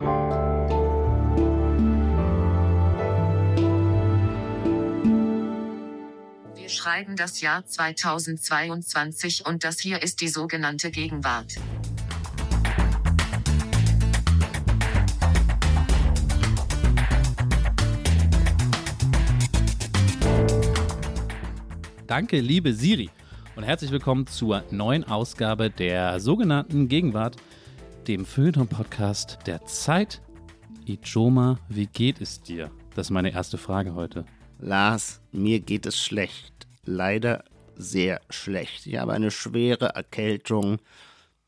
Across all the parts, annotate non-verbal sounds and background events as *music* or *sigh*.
Wir schreiben das Jahr 2022 und das hier ist die sogenannte Gegenwart. Danke, liebe Siri. Und herzlich willkommen zur neuen Ausgabe der sogenannten Gegenwart, dem Feuilleton-Podcast der Zeit. Ijoma, wie geht es dir? Das ist meine erste Frage heute. Lars, mir geht es schlecht. Leider sehr schlecht. Ich habe eine schwere Erkältung.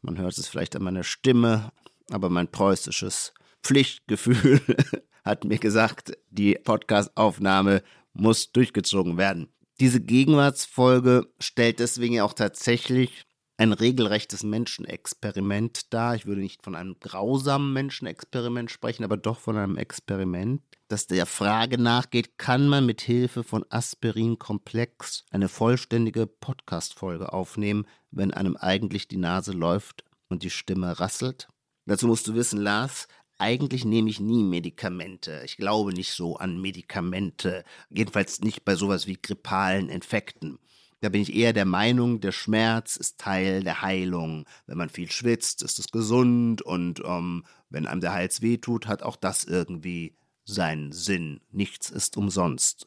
Man hört es vielleicht an meiner Stimme, aber mein preußisches Pflichtgefühl *laughs* hat mir gesagt, die Podcastaufnahme muss durchgezogen werden. Diese Gegenwartsfolge stellt deswegen auch tatsächlich ein regelrechtes Menschenexperiment dar. Ich würde nicht von einem grausamen Menschenexperiment sprechen, aber doch von einem Experiment, das der Frage nachgeht, kann man mit Hilfe von Aspirin-Komplex eine vollständige Podcast-Folge aufnehmen, wenn einem eigentlich die Nase läuft und die Stimme rasselt? Dazu musst du wissen, Lars, eigentlich nehme ich nie Medikamente. Ich glaube nicht so an Medikamente. Jedenfalls nicht bei sowas wie grippalen Infekten. Da bin ich eher der Meinung, der Schmerz ist Teil der Heilung. Wenn man viel schwitzt, ist es gesund und ähm, wenn einem der Hals wehtut, hat auch das irgendwie seinen Sinn. Nichts ist umsonst.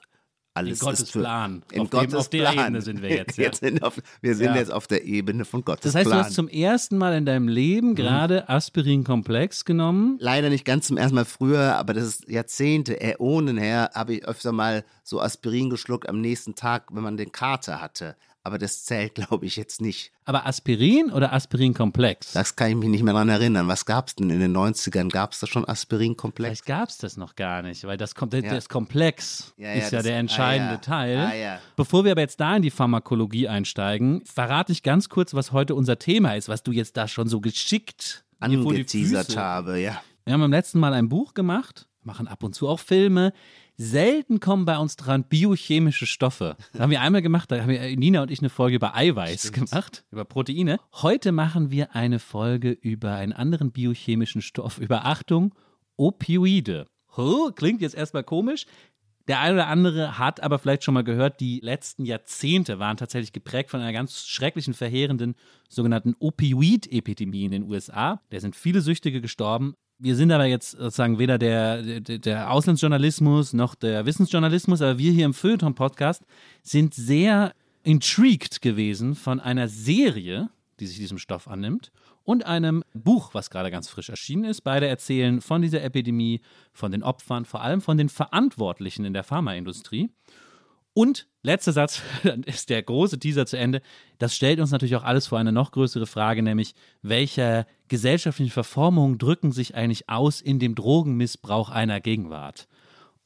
Alles in Gottes ist für, Plan. In auf, Gottes dem, auf der Plan. Ebene sind wir jetzt. *laughs* Ja. jetzt sind auf, wir sind Ja. jetzt auf der Ebene von Gottes Das heißt, Plan. du hast zum ersten Mal in deinem Mhm. Leben gerade Aspirin-Komplex genommen. Leider nicht ganz zum ersten Mal früher, aber das ist Jahrzehnte, Äonen her, habe ich öfter mal so Aspirin geschluckt am nächsten Tag, wenn man den Kater hatte. Aber das zählt, glaube ich, jetzt nicht. Aber Aspirin oder Aspirin-Komplex? Das kann ich mich nicht mehr daran erinnern. Was gab es denn in den 90ern? Gab es da schon Aspirin-Komplex? Vielleicht gab es das noch gar nicht, weil das, kommt, Ja. das Komplex Ja, ja, ist ja der entscheidende ah. Teil. Ah. Bevor wir aber jetzt da in die Pharmakologie einsteigen, verrate ich ganz kurz, was heute unser Thema ist, was du jetzt da schon so geschickt Angeteasert habe, ja. Wir haben beim letzten Mal ein Buch gemacht, machen ab und zu auch Filme. Selten kommen bei uns dran biochemische Stoffe. Das haben wir einmal gemacht, da haben wir, Nina und ich eine Folge über Eiweiß gemacht, über Proteine. Heute machen wir eine Folge über einen anderen biochemischen Stoff, über Achtung, Opioide. Huh, klingt jetzt erstmal komisch. Der eine oder andere hat aber vielleicht schon mal gehört, die letzten Jahrzehnte waren tatsächlich geprägt von einer ganz schrecklichen, verheerenden sogenannten Opioid-Epidemie in den USA. Da sind viele Süchtige gestorben. Wir sind aber jetzt sozusagen weder der, der, der Auslandsjournalismus noch der Wissensjournalismus, aber wir hier im Feuilleton-Podcast sind sehr intrigued gewesen von einer Serie, die sich diesem Stoff annimmt, und einem Buch, was gerade ganz frisch erschienen ist. Beide erzählen von dieser Epidemie, von den Opfern, vor allem von den Verantwortlichen in der Pharmaindustrie. Und letzter Satz, *laughs* dann ist der große Teaser zu Ende. Das stellt uns natürlich auch alles vor eine noch größere Frage, nämlich welche gesellschaftlichen Verformungen drücken sich eigentlich aus in dem Drogenmissbrauch einer Gegenwart?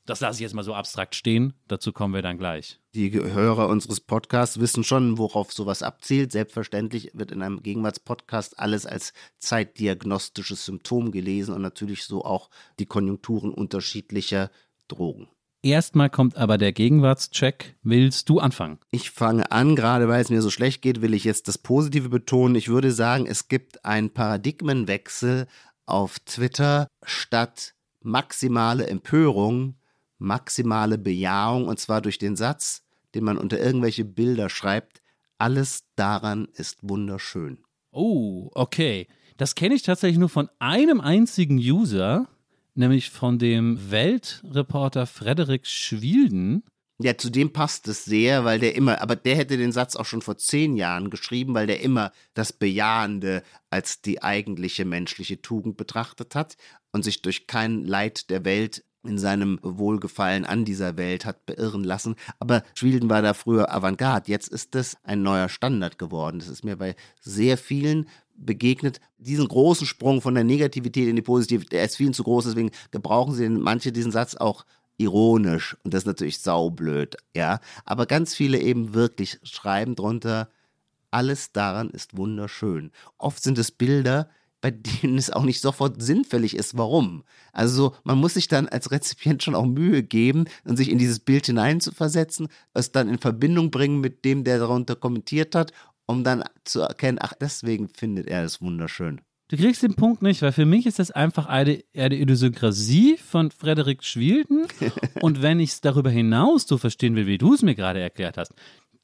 Das lasse ich jetzt mal so abstrakt stehen. Dazu kommen wir dann gleich. Die Hörer unseres Podcasts wissen schon, worauf sowas abzielt. Selbstverständlich wird in einem Gegenwartspodcast alles als zeitdiagnostisches Symptom gelesen und natürlich so auch die Konjunkturen unterschiedlicher Drogen. Erstmal kommt aber der Gegenwartscheck. Willst du anfangen? Ich fange an, gerade weil es mir so schlecht geht, will ich jetzt das Positive betonen. Ich würde sagen, es gibt einen Paradigmenwechsel auf Twitter statt maximale Empörung, maximale Bejahung und zwar durch den Satz, den man unter irgendwelche Bilder schreibt, alles daran ist wunderschön. Oh, okay. Das kenne ich tatsächlich nur von einem einzigen User, nämlich von dem Weltreporter Frederik Schwilden. Ja, zu dem passt es sehr, weil der immer, aber der hätte den Satz auch schon vor zehn Jahren geschrieben, weil der immer das Bejahende als die eigentliche menschliche Tugend betrachtet hat und sich durch kein Leid der Welt in seinem Wohlgefallen an dieser Welt hat beirren lassen. Aber Schwilden war da früher Avantgarde. Jetzt ist das ein neuer Standard geworden. Das ist mir bei sehr vielen begegnet. Diesen großen Sprung von der Negativität in die Positivität, der ist viel zu groß, deswegen gebrauchen sie manche diesen Satz auch ironisch und das ist natürlich saublöd, ja. Aber ganz viele eben wirklich schreiben drunter, alles daran ist wunderschön. Oft sind es Bilder, bei denen es auch nicht sofort sinnfällig ist, warum. Also man muss sich dann als Rezipient schon auch Mühe geben und sich in dieses Bild hineinzuversetzen, es dann in Verbindung bringen mit dem, der darunter kommentiert hat, um dann zu erkennen, ach, deswegen findet er es wunderschön. Du kriegst den Punkt nicht, weil für mich ist das einfach eine, eine Idiosynkrasie von Frederik Schwilden. *laughs* Und wenn ich es darüber hinaus so verstehen will, wie du es mir gerade erklärt hast,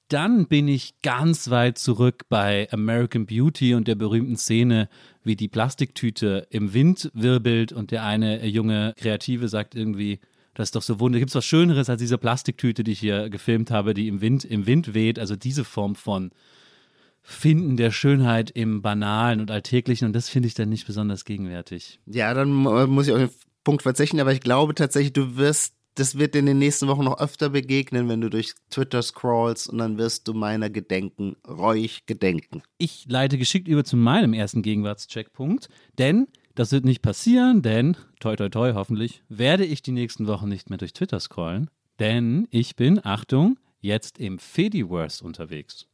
dann bin ich ganz weit zurück bei American Beauty und der berühmten Szene, wie die Plastiktüte im Wind wirbelt und der eine junge Kreative sagt irgendwie, das ist doch so wunderbar. Gibt es was Schöneres als diese Plastiktüte, die ich hier gefilmt habe, die im Wind, im Wind weht? Also diese Form von Finden der Schönheit im Banalen und Alltäglichen und das finde ich dann nicht besonders gegenwärtig. Ja, dann muss ich auf den Punkt verzichten, aber ich glaube tatsächlich, du wirst, das wird in den nächsten Wochen noch öfter begegnen, wenn du durch Twitter scrollst und dann wirst du meiner gedenken, reuig gedenken. Ich leite geschickt über zu meinem ersten Gegenwartscheckpunkt, denn das wird nicht passieren, denn, toi toi toi hoffentlich, werde ich die nächsten Wochen nicht mehr durch Twitter scrollen, denn ich bin, Achtung, jetzt im Fediverse unterwegs.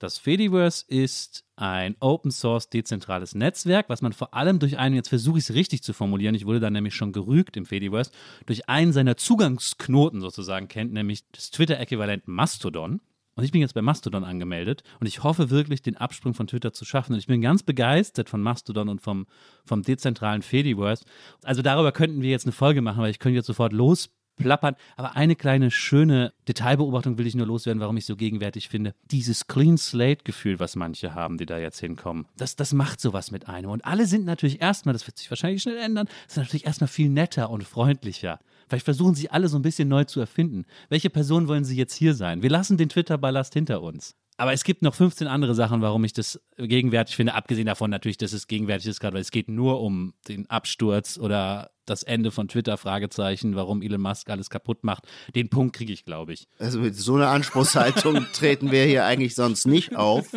Das Fediverse ist ein Open Source dezentrales Netzwerk, was man vor allem durch einen, jetzt versuche ich es richtig zu formulieren, ich wurde da nämlich schon gerügt im Fediverse, durch einen seiner Zugangsknoten sozusagen kennt, nämlich das Twitter-Äquivalent Mastodon. Und ich bin jetzt bei Mastodon angemeldet und ich hoffe wirklich, den Absprung von Twitter zu schaffen. Und ich bin ganz begeistert von Mastodon und vom, vom dezentralen Fediverse. Also darüber könnten wir jetzt eine Folge machen, weil ich könnte jetzt sofort los plappern. Aber eine kleine schöne Detailbeobachtung will ich nur loswerden, warum ich so gegenwärtig finde. Dieses Clean Slate-Gefühl, was manche haben, die da jetzt hinkommen, das, das macht sowas mit einem. Und alle sind natürlich erstmal, das wird sich wahrscheinlich schnell ändern, sind natürlich erstmal viel netter und freundlicher. Vielleicht versuchen sie alle so ein bisschen neu zu erfinden. Welche Person wollen sie jetzt hier sein? Wir lassen den Twitter-Ballast hinter uns. Aber es gibt noch 15 andere Sachen, warum ich das gegenwärtig finde. Abgesehen davon natürlich, dass es gegenwärtig ist, gerade weil es geht nur um den Absturz oder das Ende von Twitter, Fragezeichen, warum Elon Musk alles kaputt macht. Den Punkt kriege ich, glaube ich. Also mit so einer Anspruchshaltung *laughs* treten wir hier eigentlich sonst nicht auf.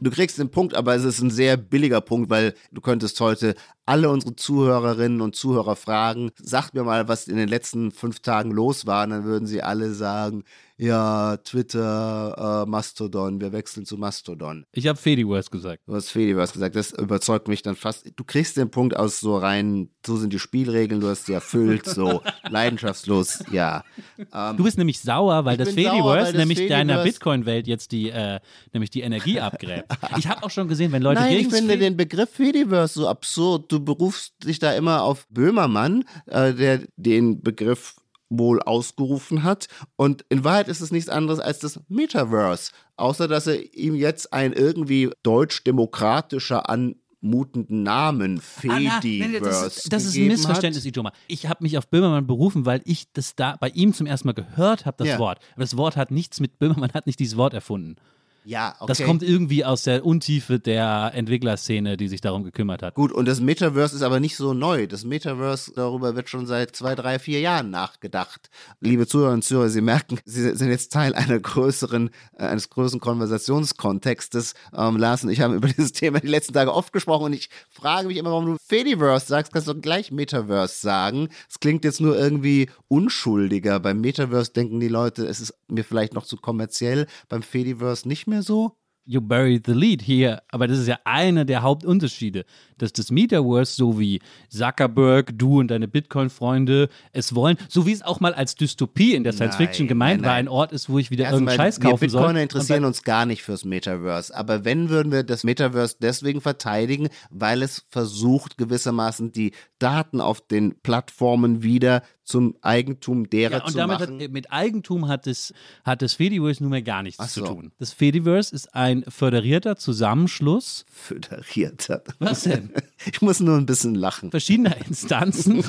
Du kriegst den Punkt, aber es ist ein sehr billiger Punkt, weil du könntest heute alle unsere Zuhörerinnen und Zuhörer fragen, sagt mir mal, was in den letzten fünf Tagen los war, und dann würden sie alle sagen, ja, Twitter, äh, Mastodon, wir wechseln zu Mastodon. Ich habe Fediverse gesagt. Du hast Fediverse gesagt, das überzeugt mich dann fast. Du kriegst den Punkt aus so rein, so sind die Spielregeln, du hast sie erfüllt, so *laughs* leidenschaftslos, ja. Ähm, du bist nämlich sauer, weil das Fediverse sauer, weil das nämlich Fediverse deiner Bitcoin-Welt jetzt die, äh, nämlich die Energie abgräbt. *laughs* Ich habe auch schon gesehen, wenn Leute Nein, gegen ich finde den Begriff Fediverse so absurd. Du berufst dich da immer auf Böhmermann, äh, der den Begriff wohl ausgerufen hat. Und in Wahrheit ist es nichts anderes als das Metaverse. Außer dass er ihm jetzt ein irgendwie deutsch-demokratischer anmutenden Namen Fediverse ah, das ist, das ist ein Missverständnis, Itoma. Ich habe mich auf Böhmermann berufen, weil ich das da bei ihm zum ersten Mal gehört habe, das ja. Wort. Aber das Wort hat nichts mit Böhmermann hat nicht dieses Wort erfunden. Ja, okay. Das kommt irgendwie aus der Untiefe der Entwicklerszene, die sich darum gekümmert hat. Gut, und das Metaverse ist aber nicht so neu. Das Metaverse, darüber wird schon seit zwei, drei, vier Jahren nachgedacht. Liebe Zuhörerinnen und Zuhörer, Sie merken, Sie sind jetzt Teil einer größeren, äh, eines größeren Konversationskontextes. Ähm, Lars und ich haben über dieses *laughs* Thema die letzten Tage oft gesprochen und ich frage mich immer, warum du Fediverse sagst, kannst du gleich Metaverse sagen. Es klingt jetzt nur irgendwie unschuldiger. Beim Metaverse denken die Leute, es ist mir vielleicht noch zu kommerziell, beim Fediverse nicht mehr mehr so? You buried the lead hier, aber das ist ja einer der Hauptunterschiede dass das Metaverse, so wie Zuckerberg, du und deine Bitcoin-Freunde es wollen, so wie es auch mal als Dystopie in der Science-Fiction gemeint nein, nein. war, ein Ort ist, wo ich wieder irgendeinen Scheiß kaufen wir Bitcoiner soll. interessieren uns gar nicht fürs Metaverse. Aber wenn, würden wir das Metaverse deswegen verteidigen, weil es versucht, gewissermaßen die Daten auf den Plattformen wieder zum Eigentum derer ja, und zu damit machen. Hat, mit Eigentum hat das, hat das Fediverse nunmehr gar nichts so. zu tun. Das Fediverse ist ein föderierter Zusammenschluss. Föderierter? Was denn? *laughs* Ich muss nur ein bisschen lachen. Verschiedene *laughs* Instanzen.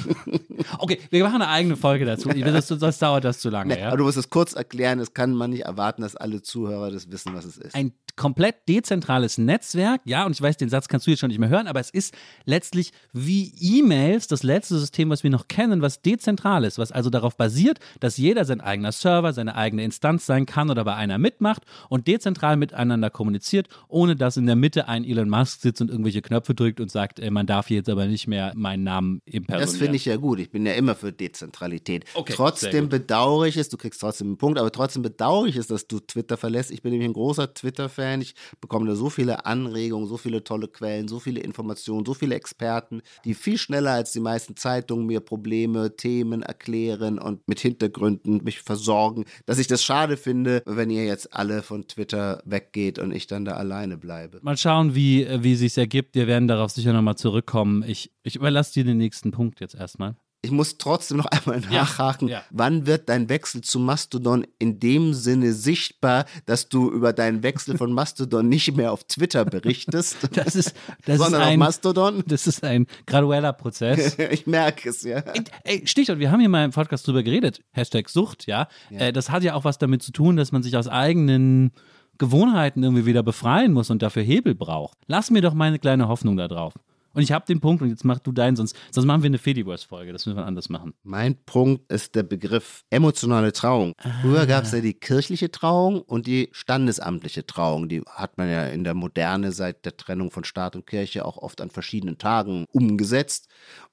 Okay, wir machen eine eigene Folge dazu. Das, das dauert das zu lange. Nee, ja? Aber du musst es kurz erklären. Es kann man nicht erwarten, dass alle Zuhörer das wissen, was es ist. Ein komplett dezentrales Netzwerk. Ja, und ich weiß, den Satz kannst du jetzt schon nicht mehr hören, aber es ist letztlich wie E-Mails das letzte System, was wir noch kennen, was dezentral ist, was also darauf basiert, dass jeder sein eigener Server, seine eigene Instanz sein kann oder bei einer mitmacht und dezentral miteinander kommuniziert, ohne dass in der Mitte ein Elon Musk sitzt und irgendwelche Knöpfe drückt und sagt, man darf jetzt aber nicht mehr meinen Namen impersonieren. Das finde ich ja gut. Ich bin ja immer für Dezentralität. Okay, trotzdem bedauere ich es, du kriegst trotzdem einen Punkt, aber trotzdem bedauere ich es, dass du Twitter verlässt. Ich bin nämlich ein großer Twitter-Fan Twitter-Fan. Ich bekomme da so viele Anregungen, so viele tolle Quellen, so viele Informationen, so viele Experten, die viel schneller als die meisten Zeitungen mir Probleme, Themen erklären und mit Hintergründen mich versorgen, dass ich das schade finde, wenn ihr jetzt alle von Twitter weggeht und ich dann da alleine bleibe. Mal schauen, wie, wie sich ergibt. Wir werden darauf sicher nochmal zurückkommen. Ich, ich überlasse dir den nächsten Punkt jetzt erstmal. Ich muss trotzdem noch *laughs* einmal nachhaken. ja. Wann wird dein Wechsel zu Mastodon in dem Sinne sichtbar, dass du über deinen Wechsel von *laughs* Mastodon nicht mehr auf Twitter berichtest, *laughs* Das ist, das sondern ist auf ein, Mastodon? das ist ein gradueller Prozess. ich merke es, ja. Ey, Stichwort, wir haben hier mal im Podcast drüber geredet. Hashtag Sucht, ja. Äh, das hat ja auch was damit zu tun, dass man sich aus eigenen Gewohnheiten irgendwie wieder befreien muss und dafür Hebel braucht. Lass mir doch meine kleine Hoffnung da drauf. Und ich habe den Punkt und jetzt mach du deinen, sonst, sonst machen wir eine Fediverse-Folge. Das müssen wir anders machen. Mein Punkt ist der Begriff emotionale Trauung. Früher gab es ja die kirchliche Trauung und die standesamtliche Trauung. Die hat man ja in der Moderne seit der Trennung von Staat und Kirche auch oft an verschiedenen Tagen umgesetzt.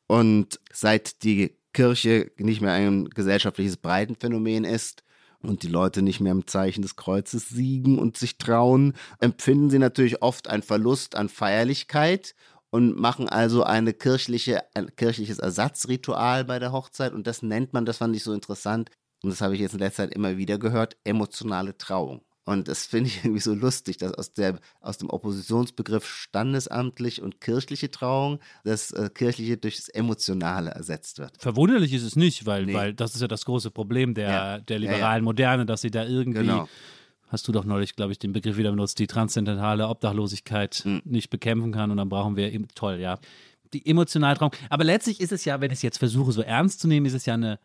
Und seit die Kirche nicht mehr ein gesellschaftliches Breitenphänomen ist, und die Leute nicht mehr im Zeichen des Kreuzes siegen und sich trauen, empfinden sie natürlich oft einen Verlust an Feierlichkeit und machen also eine kirchliche, ein kirchliches Ersatzritual bei der Hochzeit und das nennt man, das fand ich so interessant und das habe ich jetzt in letzter Zeit immer wieder gehört, emotionale Trauung. Und das finde ich *laughs* irgendwie so lustig, dass aus, der, aus dem Oppositionsbegriff standesamtlich und kirchliche Trauung das äh, kirchliche durch das Emotionale ersetzt wird. Verwunderlich ist es nicht, weil, Nee. weil das ist ja das große Problem der, Ja. der Ja, liberalen Moderne, dass sie da irgendwie, Genau. Hast du doch neulich, glaube ich, den Begriff wieder benutzt, die transzendentale Obdachlosigkeit Hm. nicht bekämpfen kann und dann brauchen wir eben, toll, ja, die emotionale Trauung. Aber letztlich ist es ja, wenn ich es jetzt versuche, so ernst zu nehmen, ist es ja eine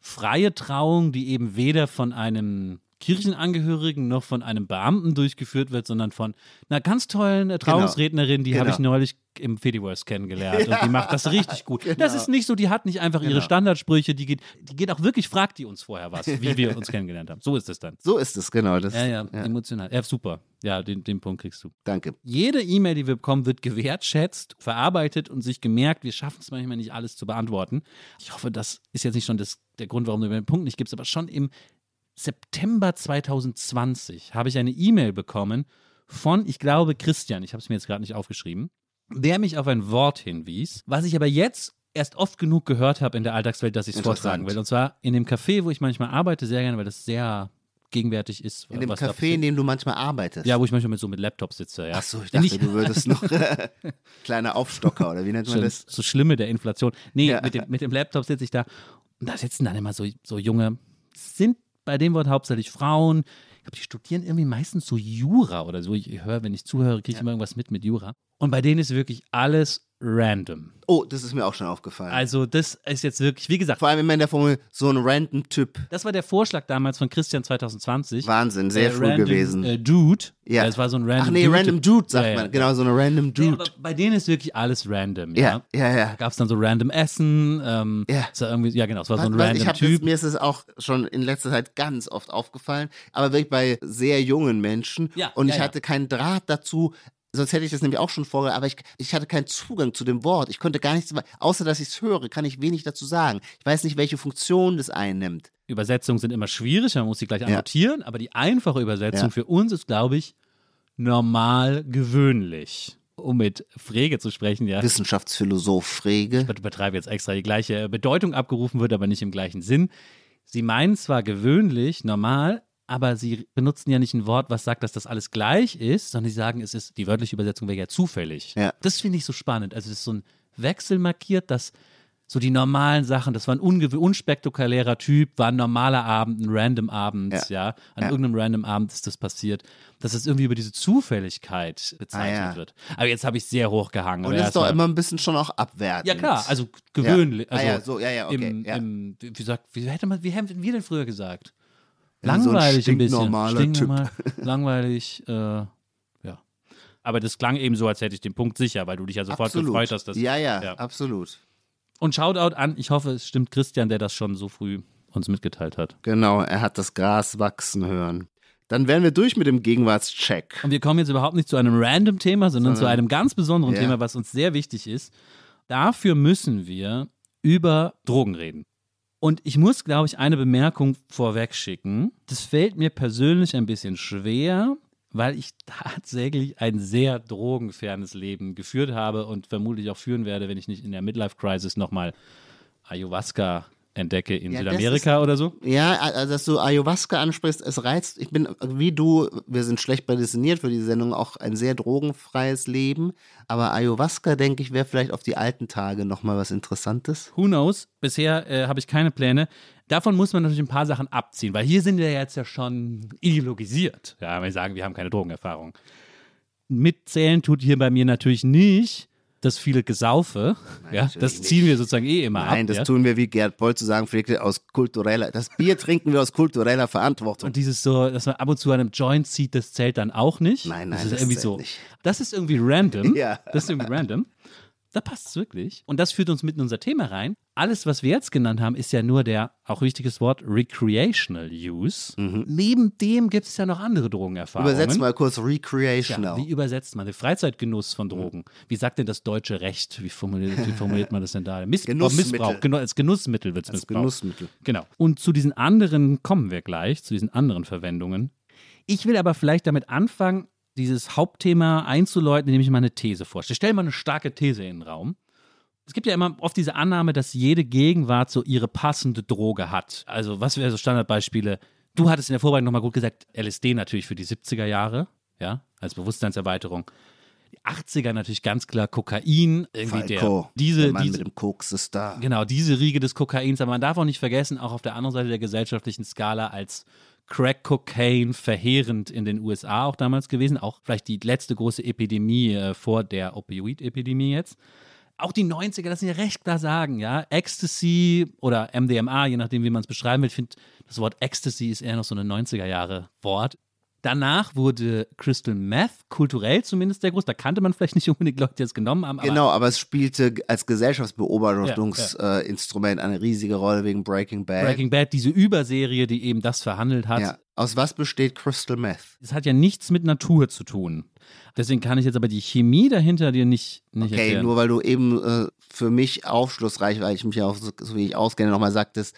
freie Trauung, die eben weder von einem Kirchenangehörigen noch von einem Beamten durchgeführt wird, sondern von einer ganz tollen äh, Trauungsrednerin, die habe Genau. ich neulich im Fediverse kennengelernt und die *laughs* macht das richtig gut. Das Genau. ist nicht so, die hat nicht einfach ihre Genau. Standardsprüche, die geht, die geht auch wirklich, fragt die uns vorher was, wie wir uns *laughs* kennengelernt haben. So ist es dann. So ist es, genau. Das, Ja, ja, emotional. Ja, super. Ja, den, den Punkt kriegst du. Danke. Jede E-Mail, die wir bekommen, wird gewertschätzt, verarbeitet und sich gemerkt, wir schaffen es manchmal nicht alles zu beantworten. Ich hoffe, das ist jetzt nicht schon das, der Grund, warum du mir den Punkt nicht gibst, aber schon im September 2020 habe ich eine E-Mail bekommen von, ich glaube, Christian, ich habe es mir jetzt gerade nicht aufgeschrieben, der mich auf ein Wort hinwies, was ich aber jetzt erst oft genug gehört habe in der Alltagswelt, dass ich es vortragen will. Und zwar in dem Café, wo ich manchmal arbeite, sehr gerne, weil das sehr gegenwärtig ist. In dem Café, in dem du manchmal arbeitest. Ja, wo ich manchmal mit so mit Laptops sitze, ja. Ach so, ich dachte, Nicht- du würdest noch *laughs* *laughs* kleiner Aufstocker oder wie nennt man schon das? so Schlimme der Inflation. Nee, Ja. mit, dem, mit dem Laptop sitze ich da und da sitzen dann immer so, so junge, sind bei dem Wort hauptsächlich Frauen. Ich glaube, die studieren irgendwie meistens so Jura oder so. Ich höre, wenn ich zuhöre, kriege ich immer irgendwas mit mit Jura. Und bei denen ist wirklich alles random. Oh, das ist mir auch schon aufgefallen. Also das ist jetzt wirklich, wie gesagt, Vor allem immer in der Formel so ein random Typ. das war der Vorschlag damals von Christian 2020. Wahnsinn, sehr Äh, früh random, gewesen. Äh, Dude. Ja. Es war so ein random Ach nee, Dude. random Dude sagt Ja, ja. man. Genau, so eine random Nee, Dude. aber bei denen ist wirklich alles random. Ja. ja, ja, ja. Gab es dann so random Essen. Ähm, Ja. war irgendwie, ja, genau, es war so ein weil random Typ. Jetzt, mir ist es auch schon in letzter Zeit ganz oft aufgefallen, aber wirklich bei sehr jungen Menschen. Ja, und ja, ich ja. hatte keinen Draht dazu. Sonst hätte ich das nämlich auch schon vorher, aber ich, ich hatte keinen Zugang zu dem Wort. Ich konnte gar nichts, außer dass ich es höre, kann ich wenig dazu sagen. Ich weiß nicht, welche Funktion das einnimmt. Übersetzungen sind immer schwierig, man muss sie gleich Ja. annotieren, aber die einfache Übersetzung Ja. für uns ist, glaube ich, normal gewöhnlich. Um mit Frege zu sprechen, ja. Wissenschaftsphilosoph Frege. Ich übertreibe jetzt extra die gleiche Bedeutung abgerufen wird, aber nicht im gleichen Sinn. Sie meinen zwar gewöhnlich, normal, aber sie benutzen ja nicht ein Wort, was sagt, dass das alles gleich ist, sondern sie sagen, es ist, die wörtliche Übersetzung wäre ja zufällig. Ja. Das finde ich so spannend. Also es ist so ein Wechsel markiert, dass so die normalen Sachen, das war ein unspektakulärer Typ, war ein normaler Abend, ein random Abend, ja. Ja. An Ja. irgendeinem random Abend ist das passiert, dass es irgendwie über diese Zufälligkeit bezeichnet Ah, ja. wird. Aber jetzt habe ich sehr hochgehangen. Und aber das ist doch immer ein bisschen schon auch abwertend. ja klar, also gewöhnlich. Ja. Ah, Also ja, so, ja, ja, okay, Im. Im, wie, wie sagt, wie hätte man, wie hätten wir denn früher gesagt? Ja, so ein Langweilig ein, bisschen. Stinknormal, *laughs* langweilig, äh, ja. Aber das klang eben so, als hätte ich den Punkt sicher, weil du dich ja sofort Absolut. gefreut hast. Dass, ja, ja, Ja. absolut. Und Shoutout an, ich hoffe, es stimmt Christian, der das schon so früh uns mitgeteilt hat. Genau, er hat das Gras wachsen hören. Dann wären wir durch mit dem Gegenwartscheck. Und wir kommen jetzt überhaupt nicht zu einem random Thema, sondern zu Sondern- einem ganz besonderen Ja. Thema, was uns sehr wichtig ist. Dafür müssen wir über Drogen reden. Und ich muss, glaube ich, eine Bemerkung vorweg schicken. Das fällt mir persönlich ein bisschen schwer, weil ich tatsächlich ein sehr drogenfernes Leben geführt habe und vermutlich auch führen werde, wenn ich nicht in der Midlife-Crisis nochmal Ayahuasca entdecke in Ja, Südamerika oder so. Ja, also dass du Ayahuasca ansprichst, es reizt. Ich bin wie du, wir sind schlecht prädestiniert für die Sendung, auch ein sehr drogenfreies Leben. Aber Ayahuasca, denke ich, wäre vielleicht auf die alten Tage nochmal was Interessantes. Who knows? Bisher äh, habe ich keine Pläne. Davon muss man natürlich ein paar Sachen abziehen, weil hier sind wir jetzt ja schon ideologisiert. Ja, wenn wir sagen, wir haben keine Drogenerfahrung. Mitzählen tut hier bei mir natürlich nicht das viele Gesaufe. ja, natürlich das nicht. ziehen wir sozusagen eh immer Nein, ab. das ja? tun wir, wie Gerd Boll zu sagen pflegte, aus kultureller, das Bier trinken wir aus kultureller Verantwortung. Und dieses so, dass man ab und zu an einem Joint zieht, das zählt dann auch nicht. Nein, nein, das ist das irgendwie zählt so. nicht. Das ist irgendwie random. *laughs* Ja. Das ist irgendwie random. Da passt es wirklich. Und das führt uns mit in unser Thema rein. Alles, was wir jetzt genannt haben, ist ja nur der, auch wichtiges Wort, recreational use. Neben dem gibt es ja noch andere Drogenerfahrungen. Mhm. Übersetzt mal kurz Ja, recreational. wie übersetzt man den Freizeitgenuss von Drogen? Wie sagt denn das deutsche Recht? Wie formuliert, wie formuliert man das denn da? Miss Genussmittel. Missbrauch. Genau, als Genussmittel wird es missbraucht. Genussmittel. Genau. Und zu diesen anderen kommen wir gleich, zu diesen anderen Verwendungen. Ich will aber vielleicht damit anfangen, dieses Hauptthema einzuläuten, indem ich mal eine These vorstelle. Stell mal eine starke These in den Raum. Es gibt ja immer oft diese Annahme, dass jede Gegenwart so ihre passende Droge hat. Also, was wäre so Standardbeispiele? Du hattest in der Vorbereitung nochmal gut gesagt, LSD natürlich für die 70er Jahre, ja, als Bewusstseinserweiterung. Die 80er natürlich ganz klar Kokain, irgendwie Falco, der, diese, der Mann diese, mit dem Koks ist da. Genau, diese Riege des Kokains. Aber man darf auch nicht vergessen, auch auf der anderen Seite der gesellschaftlichen Skala als Crack Cocaine verheerend in den USA auch damals gewesen. Auch vielleicht die letzte große Epidemie äh, vor der Opioid-Epidemie jetzt. Auch die 90er, das sind ja recht klar sagen, ja. Ecstasy oder MDMA, je nachdem, wie man es beschreiben will. Ich finde, das Wort Ecstasy ist eher noch so ein 90er-Jahre-Wort. Danach wurde Crystal Meth, kulturell zumindest sehr groß. Da kannte man vielleicht nicht unbedingt Leute, die es genommen haben. Aber Genau, aber es spielte als Gesellschaftsbeobachtungsinstrument eine riesige Rolle wegen Breaking Bad. Breaking Bad, diese Überserie, die eben das verhandelt hat. ja. Aus was besteht Crystal Meth? Das hat ja nichts mit Natur zu tun. Deswegen kann ich jetzt aber die Chemie dahinter dir nicht, nicht Okay, erklären. nur weil du eben äh, für mich aufschlussreich, weil ich mich ja auch so, so wie ich auskenne, nochmal sagtest,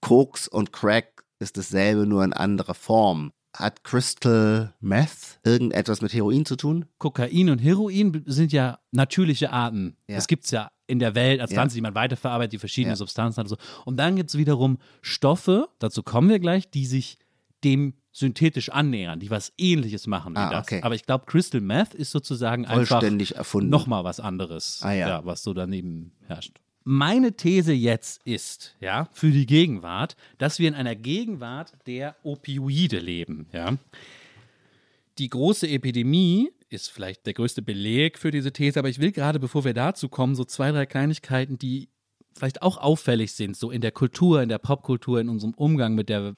Koks und Crack ist dasselbe, nur in anderer Form. Hat Crystal Meth irgendetwas mit Heroin zu tun? Kokain und Heroin sind ja natürliche Arten. Ja. Das gibt es ja in der Welt als Ja. Pflanze, die man weiterverarbeitet, die verschiedene Ja. Substanzen hat und so. Und dann gibt es wiederum Stoffe, dazu kommen wir gleich, die sich dem synthetisch annähern, die was ähnliches machen wie Ah, das. okay. Aber ich glaube, Crystal Meth ist sozusagen einfach nochmal was anderes, Ah, ja. was so daneben herrscht. Meine These jetzt ist, ja, für die Gegenwart, dass wir in einer Gegenwart der Opioide leben, ja. Die große Epidemie ist vielleicht der größte Beleg für diese These, aber ich will gerade, bevor wir dazu kommen, so zwei, drei Kleinigkeiten, die vielleicht auch auffällig sind, so in der Kultur, in der Popkultur, in unserem Umgang mit der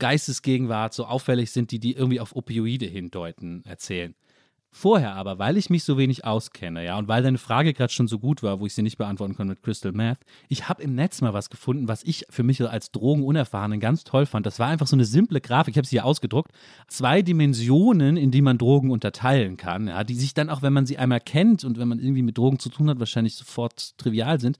Geistesgegenwart so auffällig sind, die die irgendwie auf Opioide hindeuten, erzählen. Vorher aber, weil ich mich so wenig auskenne, ja, und weil deine Frage gerade schon so gut war, wo ich sie nicht beantworten konnte mit Crystal Meth, ich habe im Netz mal was gefunden, was ich für mich als Drogenunerfahrenen ganz toll fand. Das war einfach so eine simple Grafik, ich habe sie hier ausgedruckt. Zwei Dimensionen, in die man Drogen unterteilen kann, ja, die sich dann auch, wenn man sie einmal kennt und wenn man irgendwie mit Drogen zu tun hat, wahrscheinlich sofort trivial sind.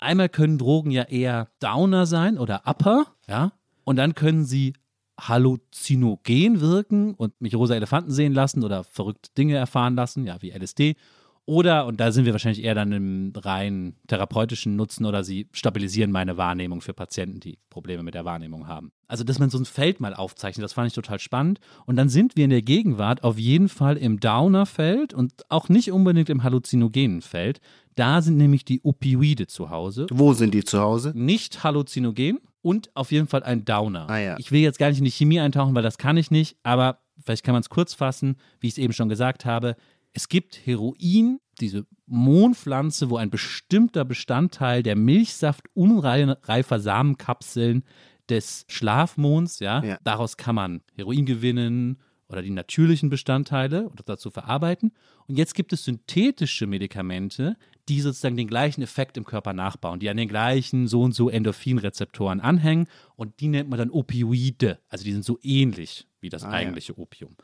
Einmal können Drogen ja eher Downer sein oder Upper, ja, und dann können sie halluzinogen wirken und mich rosa Elefanten sehen lassen oder verrückte Dinge erfahren lassen, ja, wie LSD. Oder, und da sind wir wahrscheinlich eher dann im rein therapeutischen Nutzen oder sie stabilisieren meine Wahrnehmung für Patienten, die Probleme mit der Wahrnehmung haben. Also, dass man so ein Feld mal aufzeichnet, das fand ich total spannend. Und dann sind wir in der Gegenwart auf jeden Fall im Downer-Feld und auch nicht unbedingt im halluzinogenen Feld. Da sind nämlich die Opioide zu Hause Wo sind die zu Hause? nicht halluzinogen und auf jeden Fall ein Downer. Ah, ja. Ich will jetzt gar nicht in die Chemie eintauchen, weil das kann ich nicht, aber vielleicht kann man es kurz fassen, wie ich es eben schon gesagt habe. Es gibt Heroin, diese Mohnpflanze, wo ein bestimmter Bestandteil der Milchsaft unreifer Samenkapseln des Schlafmonds, ja, Ja. daraus kann man Heroin gewinnen oder die natürlichen Bestandteile oder dazu verarbeiten. Und jetzt gibt es synthetische Medikamente, die sozusagen den gleichen Effekt im Körper nachbauen, die an den gleichen so und so Endorphinrezeptoren anhängen und die nennt man dann Opioide. Also die sind so ähnlich wie das Ah, ja. eigentliche Opium.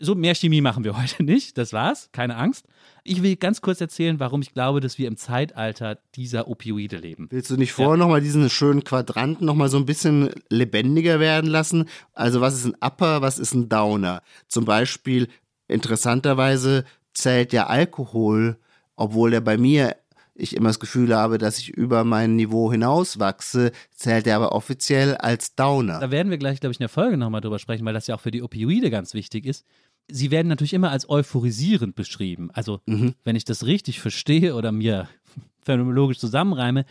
So, mehr Chemie machen wir heute *laughs* nicht. Das war's. Keine Angst. Ich will ganz kurz erzählen, warum ich glaube, dass wir im Zeitalter dieser Opioide leben. Willst du nicht vorher ja. nochmal diesen schönen Quadranten nochmal so ein bisschen lebendiger werden lassen? Also, was ist ein Upper, was ist ein Downer? Zum Beispiel, interessanterweise zählt ja Alkohol, obwohl er bei mir ich immer das Gefühl habe, dass ich über mein Niveau hinauswachse, zählt er aber offiziell als Downer. Da werden wir gleich, glaube ich, in der Folge nochmal drüber sprechen, weil das ja auch für die Opioide ganz wichtig ist. Sie werden natürlich immer als euphorisierend beschrieben. Also, mhm. wenn ich das richtig verstehe oder mir *laughs* phänomenologisch zusammenreime,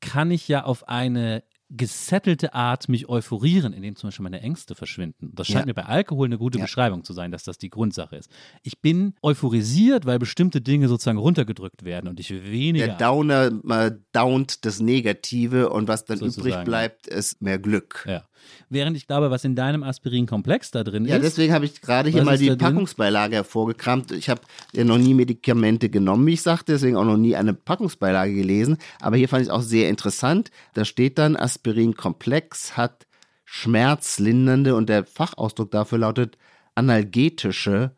kann ich ja auf eine gesettelte Art mich euphorieren, indem zum Beispiel meine Ängste verschwinden. Das scheint ja. mir bei Alkohol eine gute ja. Beschreibung zu sein, dass das die Grundsache ist. Ich bin euphorisiert, weil bestimmte Dinge sozusagen runtergedrückt werden und ich weniger. Der Downer äh, downt das Negative und was dann sozusagen. übrig bleibt, ist mehr Glück. Ja. Während ich glaube, was in deinem Aspirin-Komplex da drin ja, ist. Ja, deswegen habe ich gerade hier mal die Packungsbeilage hervorgekramt. Ich habe ja noch nie Medikamente genommen, wie ich sagte, deswegen auch noch nie eine Packungsbeilage gelesen. Aber hier fand ich es auch sehr interessant. Da steht dann, Aspirin-Komplex hat schmerzlindernde und der Fachausdruck dafür lautet analgetische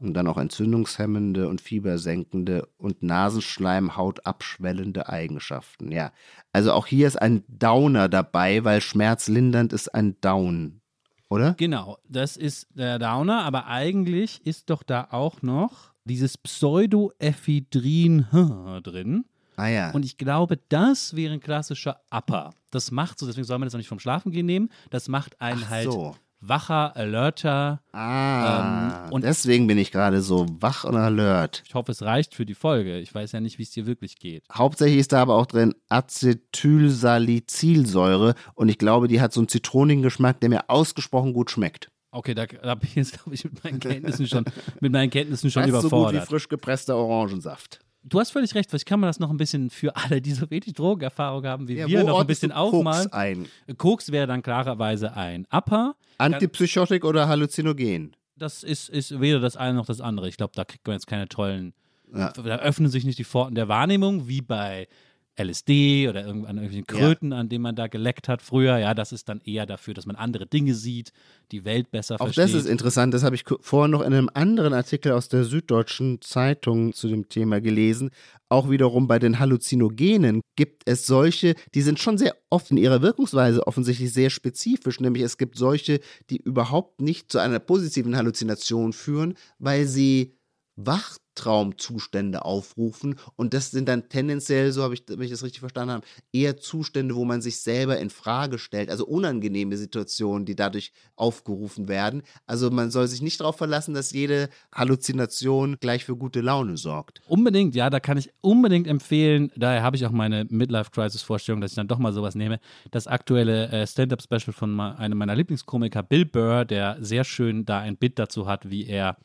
und dann auch entzündungshemmende und fiebersenkende und Nasenschleimhaut abschwellende Eigenschaften. Ja, also auch hier ist ein Downer dabei, weil schmerzlindernd ist ein Down, oder? Genau, das ist der Downer, aber eigentlich ist doch da auch noch dieses Pseudoephedrin *laughs* drin. Ah ja. Und ich glaube, das wäre ein klassischer Upper. Das macht so, deswegen soll man das auch nicht vom Schlafengehen nehmen. Das macht einen Ach halt so wacher, alerter. Ah, ähm, und deswegen bin ich gerade so wach und alert. Ich hoffe, es reicht für die Folge. Ich weiß ja nicht, wie es dir wirklich geht. Hauptsächlich ist da aber auch drin Acetylsalicylsäure und ich glaube, die hat so einen zitronigen Geschmack, der mir ausgesprochen gut schmeckt. Okay, da, da bin ich jetzt, glaube ich, mit meinen Kenntnissen schon, mit meinen Kenntnissen schon überfordert. so gut wie frisch gepresster Orangensaft. Du hast völlig recht, vielleicht kann man das noch ein bisschen für alle, die so wenig Drogenerfahrung haben wie ja, wir, noch ein bisschen aufmalen. Koks ein? Koks wäre dann klarerweise ein Upper. Antipsychotik oder Halluzinogen? Das ist, ist weder das eine noch das andere. Ich glaube, da kriegt man jetzt keine tollen. Ja. Da öffnen sich nicht die Pforten der Wahrnehmung, wie bei LSD oder an irgendwelchen Kröten, ja. an denen man da geleckt hat früher. Ja, das ist dann eher dafür, dass man andere Dinge sieht, die Welt besser Auch versteht. Auch das ist interessant. Das habe ich vorher noch in einem anderen Artikel aus der Süddeutschen Zeitung zu dem Thema gelesen. Auch wiederum bei den Halluzinogenen gibt es solche, die sind schon sehr oft in ihrer Wirkungsweise offensichtlich sehr spezifisch. Nämlich es gibt solche, die überhaupt nicht zu einer positiven Halluzination führen, weil sie wach Traumzustände aufrufen. Und das sind dann tendenziell, so habe ich, wenn ich das richtig verstanden habe, eher Zustände, wo man sich selber in Frage stellt, also unangenehme Situationen, die dadurch aufgerufen werden. Also man soll sich nicht darauf verlassen, dass jede Halluzination gleich für gute Laune sorgt. Unbedingt, ja, da kann ich unbedingt empfehlen. Daher habe ich auch meine Midlife-Crisis-Vorstellung, dass ich dann doch mal sowas nehme. Das aktuelle äh, Stand-up-Special von einem meiner Lieblingskomiker, Bill Burr, der sehr schön da ein Bit dazu hat, wie er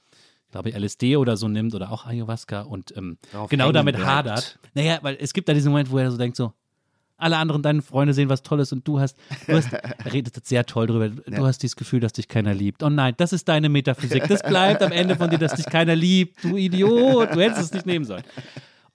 glaube ich, LSD oder so nimmt oder auch Ayahuasca und ähm, genau damit bleibt. hadert. Naja, weil es gibt da diesen Moment, wo er so denkt, so, alle anderen deine Freunde sehen was Tolles und du hast, du hast, er redet jetzt sehr toll drüber, du ja. hast dieses Gefühl, dass dich keiner liebt. Oh nein, das ist deine Metaphysik. Das bleibt am Ende von dir, dass dich keiner liebt. Du Idiot, du hättest es nicht nehmen sollen.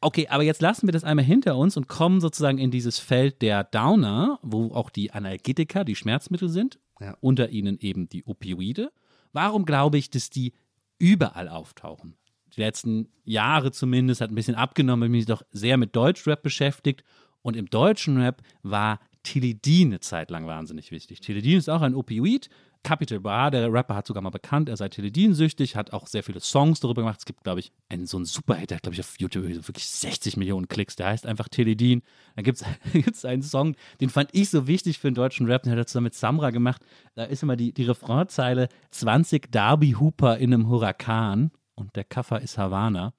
Okay, aber jetzt lassen wir das einmal hinter uns und kommen sozusagen in dieses Feld der Downer, wo auch die Analgetika, die Schmerzmittel sind, ja. unter ihnen eben die Opioide. Warum glaube ich, dass die überall auftauchen. Die letzten Jahre zumindest hat ein bisschen abgenommen, weil mich doch sehr mit Deutschrap beschäftigt. Und im deutschen Rap war Tilidin eine Zeit lang wahnsinnig wichtig. Tilidin ist auch ein Opioid. Capital Bra, der Rapper, hat sogar mal bekannt, er sei Tilidin-süchtig, hat auch sehr viele Songs darüber gemacht. Es gibt, glaube ich, einen so einen Superhit, der hat, glaube ich, auf YouTube wirklich 60 Millionen Klicks. Der heißt einfach Tilidin. Da gibt es *laughs* einen Song, den fand ich so wichtig für den deutschen Rap, den hat er zusammen mit Samra gemacht. Da ist immer die, die Refrainzeile: 20 Darby Hooper in einem Huracan und der Kaffer ist Havana.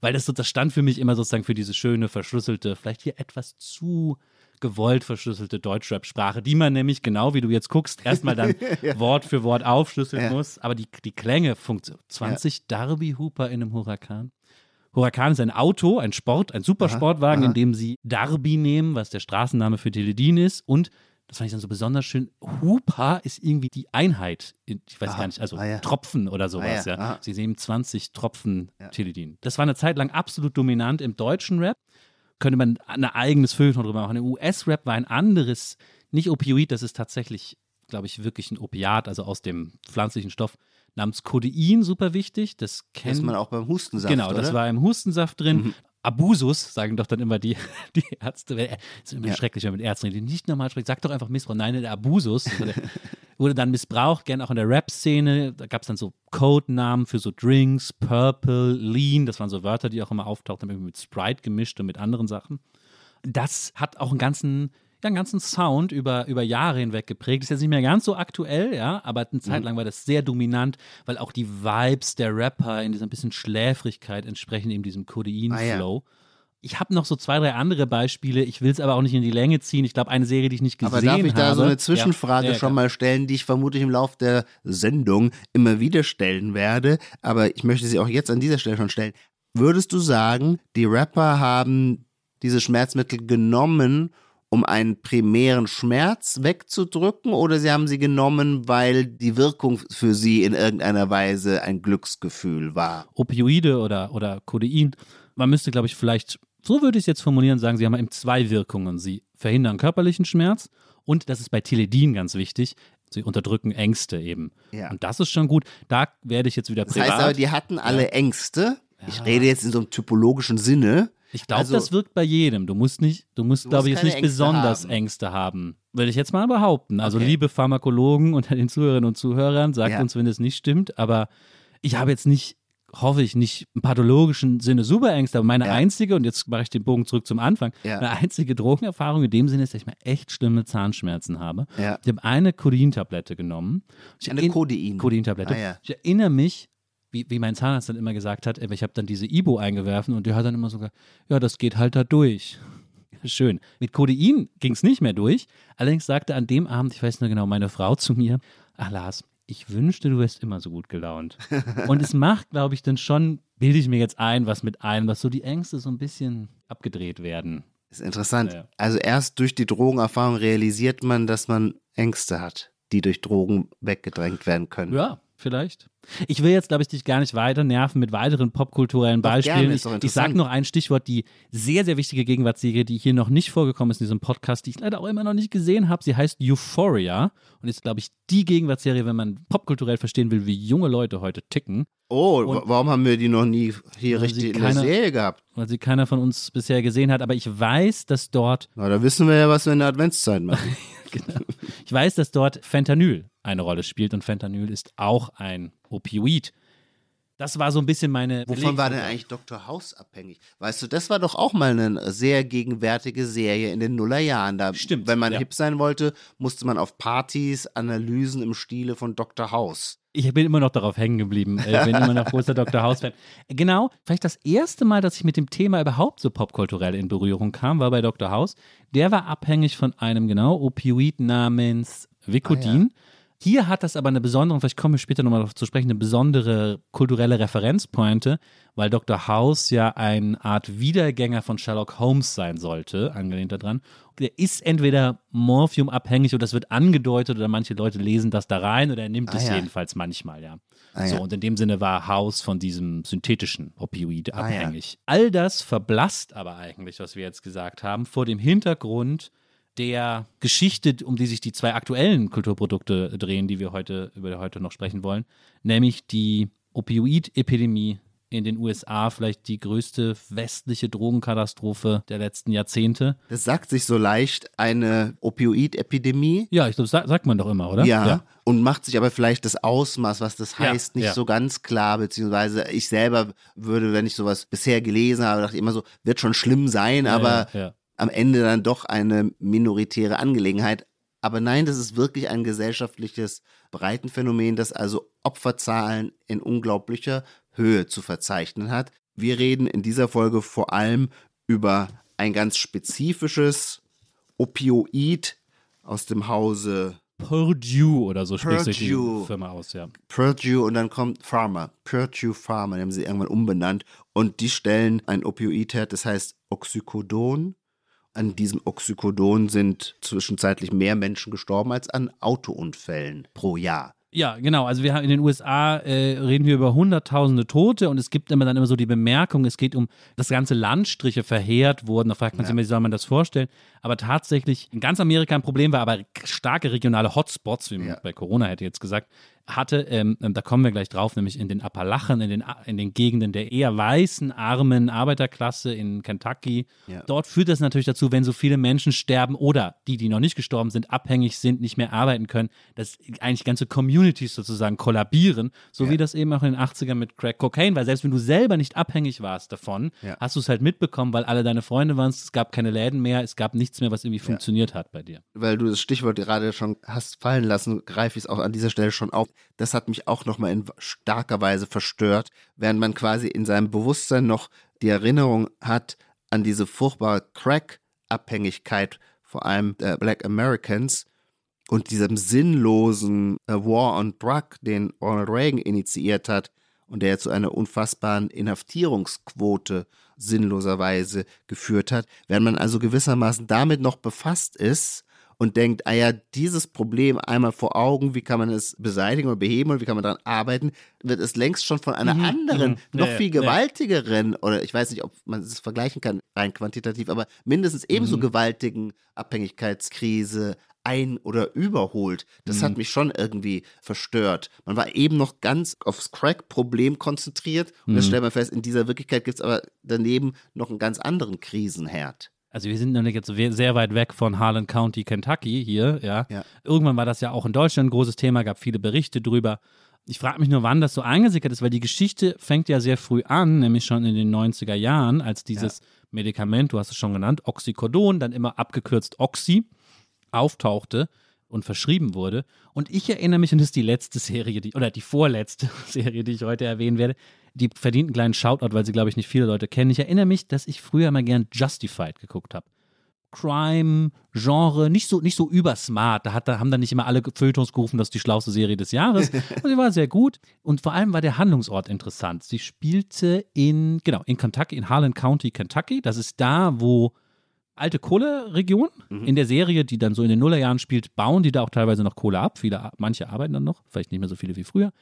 Weil das, das stand für mich immer sozusagen für diese schöne, verschlüsselte, vielleicht hier etwas zu gewollt verschlüsselte Deutschrap-Sprache, die man nämlich, genau wie du jetzt guckst, erstmal dann *laughs* ja. Wort für Wort aufschlüsseln ja. muss. Aber die, die Klänge funktionieren. 20 ja. Darby Hooper in einem Huracan. Huracan ist ein Auto, ein Sport, ein Supersportwagen, aha, aha. in dem sie Darby nehmen, was der Straßenname für Teledin ist. Und das fand ich dann so besonders schön. Hupa ist irgendwie die Einheit, ich weiß aha, gar nicht, also ah, ja. Tropfen oder sowas, ah, ja. ja. Sie nehmen 20 Tropfen ja. Teledin. Das war eine Zeit lang absolut dominant im deutschen Rap könnte man ein eigenes Feuilleton drüber machen. Der US-Rap war ein anderes, nicht Opioid, das ist tatsächlich glaube ich, wirklich ein Opiat, also aus dem pflanzlichen Stoff namens Codein, super wichtig. Das Das kennt man auch beim Hustensaft, Genau, oder? das war im Hustensaft drin. Mhm. Abusus, sagen doch dann immer die, *laughs* die Ärzte. Das ist immer Ja. schrecklich, wenn man mit Ärzten die nicht normal sprechen. Sag doch einfach Missbrauch. Nein, der Abusus wurde, *laughs* wurde dann missbraucht, gern auch in der Rap-Szene. Da gab es dann so Codenamen für so Drinks, Purple, Lean. Das waren so Wörter, die auch immer auftauchten, irgendwie mit Sprite gemischt und mit anderen Sachen. Das hat auch einen ganzen, ja, einen ganzen Sound über, über Jahre hinweg geprägt. Ist jetzt nicht mehr ganz so aktuell, ja, aber eine Mhm. Zeit lang war das sehr dominant, weil auch die Vibes der Rapper in dieser ein bisschen Schläfrigkeit entsprechen eben diesem Codein-Flow. Ich habe noch so zwei, drei andere Beispiele. Ich will es aber auch nicht in die Länge ziehen. Ich glaube, eine Serie, die ich nicht gesehen Aber habe. darf ich da so Ja. eine Zwischenfrage Ja, ja, schon mal stellen, die ich vermutlich im Laufe der Sendung immer wieder stellen werde, aber ich möchte sie auch jetzt an dieser Stelle schon stellen. Würdest du sagen, die Rapper haben diese Schmerzmittel genommen, um einen primären Schmerz wegzudrücken, oder sie haben sie genommen, weil die Wirkung für sie in irgendeiner Weise ein Glücksgefühl war? Opioide oder, oder Codein. Man müsste, glaube ich, vielleicht, so würde ich es jetzt formulieren, sagen, sie haben eben zwei Wirkungen. Sie verhindern körperlichen Schmerz und, das ist bei Teledin ganz wichtig, sie unterdrücken Ängste eben. Ja. Und das ist schon gut. Da werde ich jetzt wieder Das privat. heißt aber, die hatten alle Ängste. Ich rede jetzt in so einem typologischen Sinne. Ich glaube, also- das wirkt bei jedem. Du musst nicht, du musst, glaube ich, jetzt nicht Ängste besonders haben. Ängste haben. Würde ich jetzt mal behaupten. Also, Okay. liebe Pharmakologen unter den Zuhörerinnen und Zuhörern, sagt Ja. uns, wenn es nicht stimmt. Aber ich habe jetzt nicht, hoffe ich, nicht im pathologischen Sinne super Ängste. Aber meine Ja. einzige, und jetzt mache ich den Bogen zurück zum Anfang, Ja. meine einzige Drogenerfahrung in dem Sinne ist, dass ich mal echt schlimme Zahnschmerzen habe. Ich habe eine Codein-Tablette genommen. Ich Eine Codein. Codein-Tablette. Ah. Ich erinnere mich, wie, wie mein Zahnarzt dann immer gesagt hat, ich habe dann diese Ibo eingewerfen und der hat dann immer sogar, ja, das geht halt da durch. Schön. Mit Codein ging es nicht mehr durch. Allerdings sagte an dem Abend, ich weiß nur genau, meine Frau zu mir, ach Lars, ich wünschte, du wärst immer so gut gelaunt. *laughs* und es macht, glaube ich, dann schon, bilde ich mir jetzt ein, was mit ein, dass so die Ängste so ein bisschen abgedreht werden. Ist interessant. Ja. Also erst durch die Drogenerfahrung realisiert man, dass man Ängste hat, die durch Drogen weggedrängt werden können. Ja, vielleicht. Ich will jetzt, glaube ich, dich gar nicht weiter nerven mit weiteren popkulturellen Beispielen. gerne, ich ich sage noch ein Stichwort, die sehr, sehr wichtige Gegenwartsserie, die hier noch nicht vorgekommen ist in diesem Podcast, die ich leider auch immer noch nicht gesehen habe. Sie heißt Euphoria und ist, glaube ich, die Gegenwartsserie, wenn man popkulturell verstehen will, wie junge Leute heute ticken, Oh, Und- wa- warum haben wir die noch nie hier richtig sie in der keiner- Serie gehabt? weil sie keiner von uns bisher gesehen hat. Aber ich weiß, dass dort Na, da wissen wir ja, was wir in der Adventszeit machen. *laughs* genau. Ich weiß, dass dort Fentanyl eine Rolle spielt und Fentanyl ist auch ein Opioid. Das war so ein bisschen meine. Wovon war denn eigentlich Dr. House abhängig? Weißt du, das war doch auch mal eine sehr gegenwärtige Serie in den Nullerjahren. Da, Stimmt, Wenn man ja. hip sein wollte, musste man auf Partys Analysen im Stile von Dr. House. Ich bin immer noch darauf hängen geblieben. Ich bin immer noch großer Dr. House-Fan. *laughs* Genau, vielleicht das erste Mal, dass ich mit dem Thema überhaupt so popkulturell in Berührung kam, war bei Dr. House. Der war abhängig von einem, genau, Opioid namens Vicodin. Hier hat das aber eine besondere, vielleicht kommen wir später nochmal darauf zu sprechen, eine besondere kulturelle Referenzpointe, weil Dr. House ja eine Art Wiedergänger von Sherlock Holmes sein sollte, angelehnt daran. Der ist entweder morphiumabhängig oder das wird angedeutet oder manche Leute lesen das da rein oder er nimmt Ah, es ja. jedenfalls manchmal, ja. Ah, so, ja. und in dem Sinne war House von diesem synthetischen Opioid Ah, ja. abhängig. All das verblasst aber eigentlich, was wir jetzt gesagt haben, vor dem Hintergrund der Geschichte, um die sich die zwei aktuellen Kulturprodukte drehen, die wir heute, über die wir heute noch sprechen wollen, nämlich die Opioid-Epidemie in den USA, vielleicht die größte westliche Drogenkatastrophe der letzten Jahrzehnte. Das sagt sich so leicht, eine Opioid-Epidemie. Ja, ich glaube, sa sagt man doch immer, oder? Ja, Und macht sich aber vielleicht das Ausmaß, was das Ja, heißt, nicht ja. so ganz klar, beziehungsweise ich selber würde, wenn ich sowas bisher gelesen habe, dachte ich immer so, wird schon schlimm sein, Ja, aber ja, ja. Am Ende dann doch eine minoritäre Angelegenheit. Aber nein, das ist wirklich ein gesellschaftliches Breitenphänomen, das also Opferzahlen in unglaublicher Höhe zu verzeichnen hat. Wir reden in dieser Folge vor allem über ein ganz spezifisches Opioid aus dem Hause Purdue oder so spricht sich die. Firma aus, ja. Purdue und dann kommt Pharma. Purdue Pharma, die haben sie irgendwann umbenannt. Und die stellen ein Opioid her, das heißt Oxycodon. An diesem Oxycodon sind zwischenzeitlich mehr Menschen gestorben als an Autounfällen pro Jahr. Ja, genau. Also wir haben in den USA äh, reden wir über hunderttausende Tote und es gibt immer dann immer so die Bemerkung, es geht um, dass ganze Landstriche verheert wurden. Da fragt man sich immer, wie soll man das vorstellen? Aber tatsächlich in ganz Amerika ein Problem war, aber starke regionale Hotspots, wie man Ja. bei Corona hätte jetzt gesagt, hatte, ähm, da kommen wir gleich drauf, nämlich in den Appalachen, in den, in den Gegenden der eher weißen, armen Arbeiterklasse in Kentucky. Ja. Dort führt das natürlich dazu, wenn so viele Menschen sterben oder die, die noch nicht gestorben sind, abhängig sind, nicht mehr arbeiten können, dass eigentlich ganze Communities sozusagen kollabieren, so Ja. wie das eben auch in den 80ern mit Crack Cocaine, weil selbst wenn du selber nicht abhängig warst davon, Ja. hast du es halt mitbekommen, weil alle deine Freunde waren, es gab keine Läden mehr, es gab nichts mehr, was irgendwie funktioniert hat bei dir. weil du das Stichwort gerade schon hast fallen lassen, greife ich es auch an dieser Stelle schon auf. Das hat mich auch nochmal in starker Weise verstört, während man quasi in seinem Bewusstsein noch die Erinnerung hat an diese furchtbare Crack-Abhängigkeit, vor allem der Black Americans und diesem sinnlosen äh, War on Drug, den Ronald Reagan initiiert hat und der zu einer unfassbaren Inhaftierungsquote sinnloserweise geführt hat. Wenn man also gewissermaßen damit noch befasst ist und denkt, ah ja, dieses Problem einmal vor Augen, wie kann man es beseitigen oder beheben und wie kann man daran arbeiten, wird es längst schon von einer anderen, mhm. noch Ja, viel gewaltigeren, oder ich weiß nicht, ob man es vergleichen kann, rein quantitativ, aber mindestens ebenso Mhm. gewaltigen Abhängigkeitskrise ein- oder überholt. Das Mhm. hat mich schon irgendwie verstört. Man war eben noch ganz aufs Crack-Problem konzentriert und Mhm. jetzt stellt man fest, in dieser Wirklichkeit gibt es aber daneben noch einen ganz anderen Krisenherd. Also wir sind nämlich jetzt sehr weit weg von Harlan County, Kentucky hier, ja. Ja. Irgendwann war das ja auch in Deutschland ein großes Thema, gab viele Berichte drüber. Ich frage mich nur, wann das so eingesickert ist, weil die Geschichte fängt ja sehr früh an, nämlich schon in den 90er Jahren, als dieses Medikament, du hast es schon genannt, Oxycodon, dann immer abgekürzt Oxy, auftauchte und verschrieben wurde. Und ich erinnere mich, und das ist die letzte Serie, die, oder die vorletzte *laughs* Serie, die ich heute erwähnen werde, die verdient einen kleinen Shoutout, weil sie, glaube ich, nicht viele Leute kennen. Ich erinnere mich, dass ich früher mal gern Justified geguckt habe. Crime, Genre, nicht so, nicht so übersmart. Da, hat, da haben dann nicht immer alle Feuilletons gerufen, das ist die schlauste Serie des Jahres. *laughs* Und sie war sehr gut. Und vor allem war der Handlungsort interessant. Sie spielte in, genau, in Kentucky, in Harlan County, Kentucky. Das ist da, wo alte Kohleregion. In der Serie, die dann so in den Nullerjahren spielt, bauen die da auch teilweise noch Kohle ab. Viele, manche arbeiten dann noch, vielleicht nicht mehr so viele wie früher.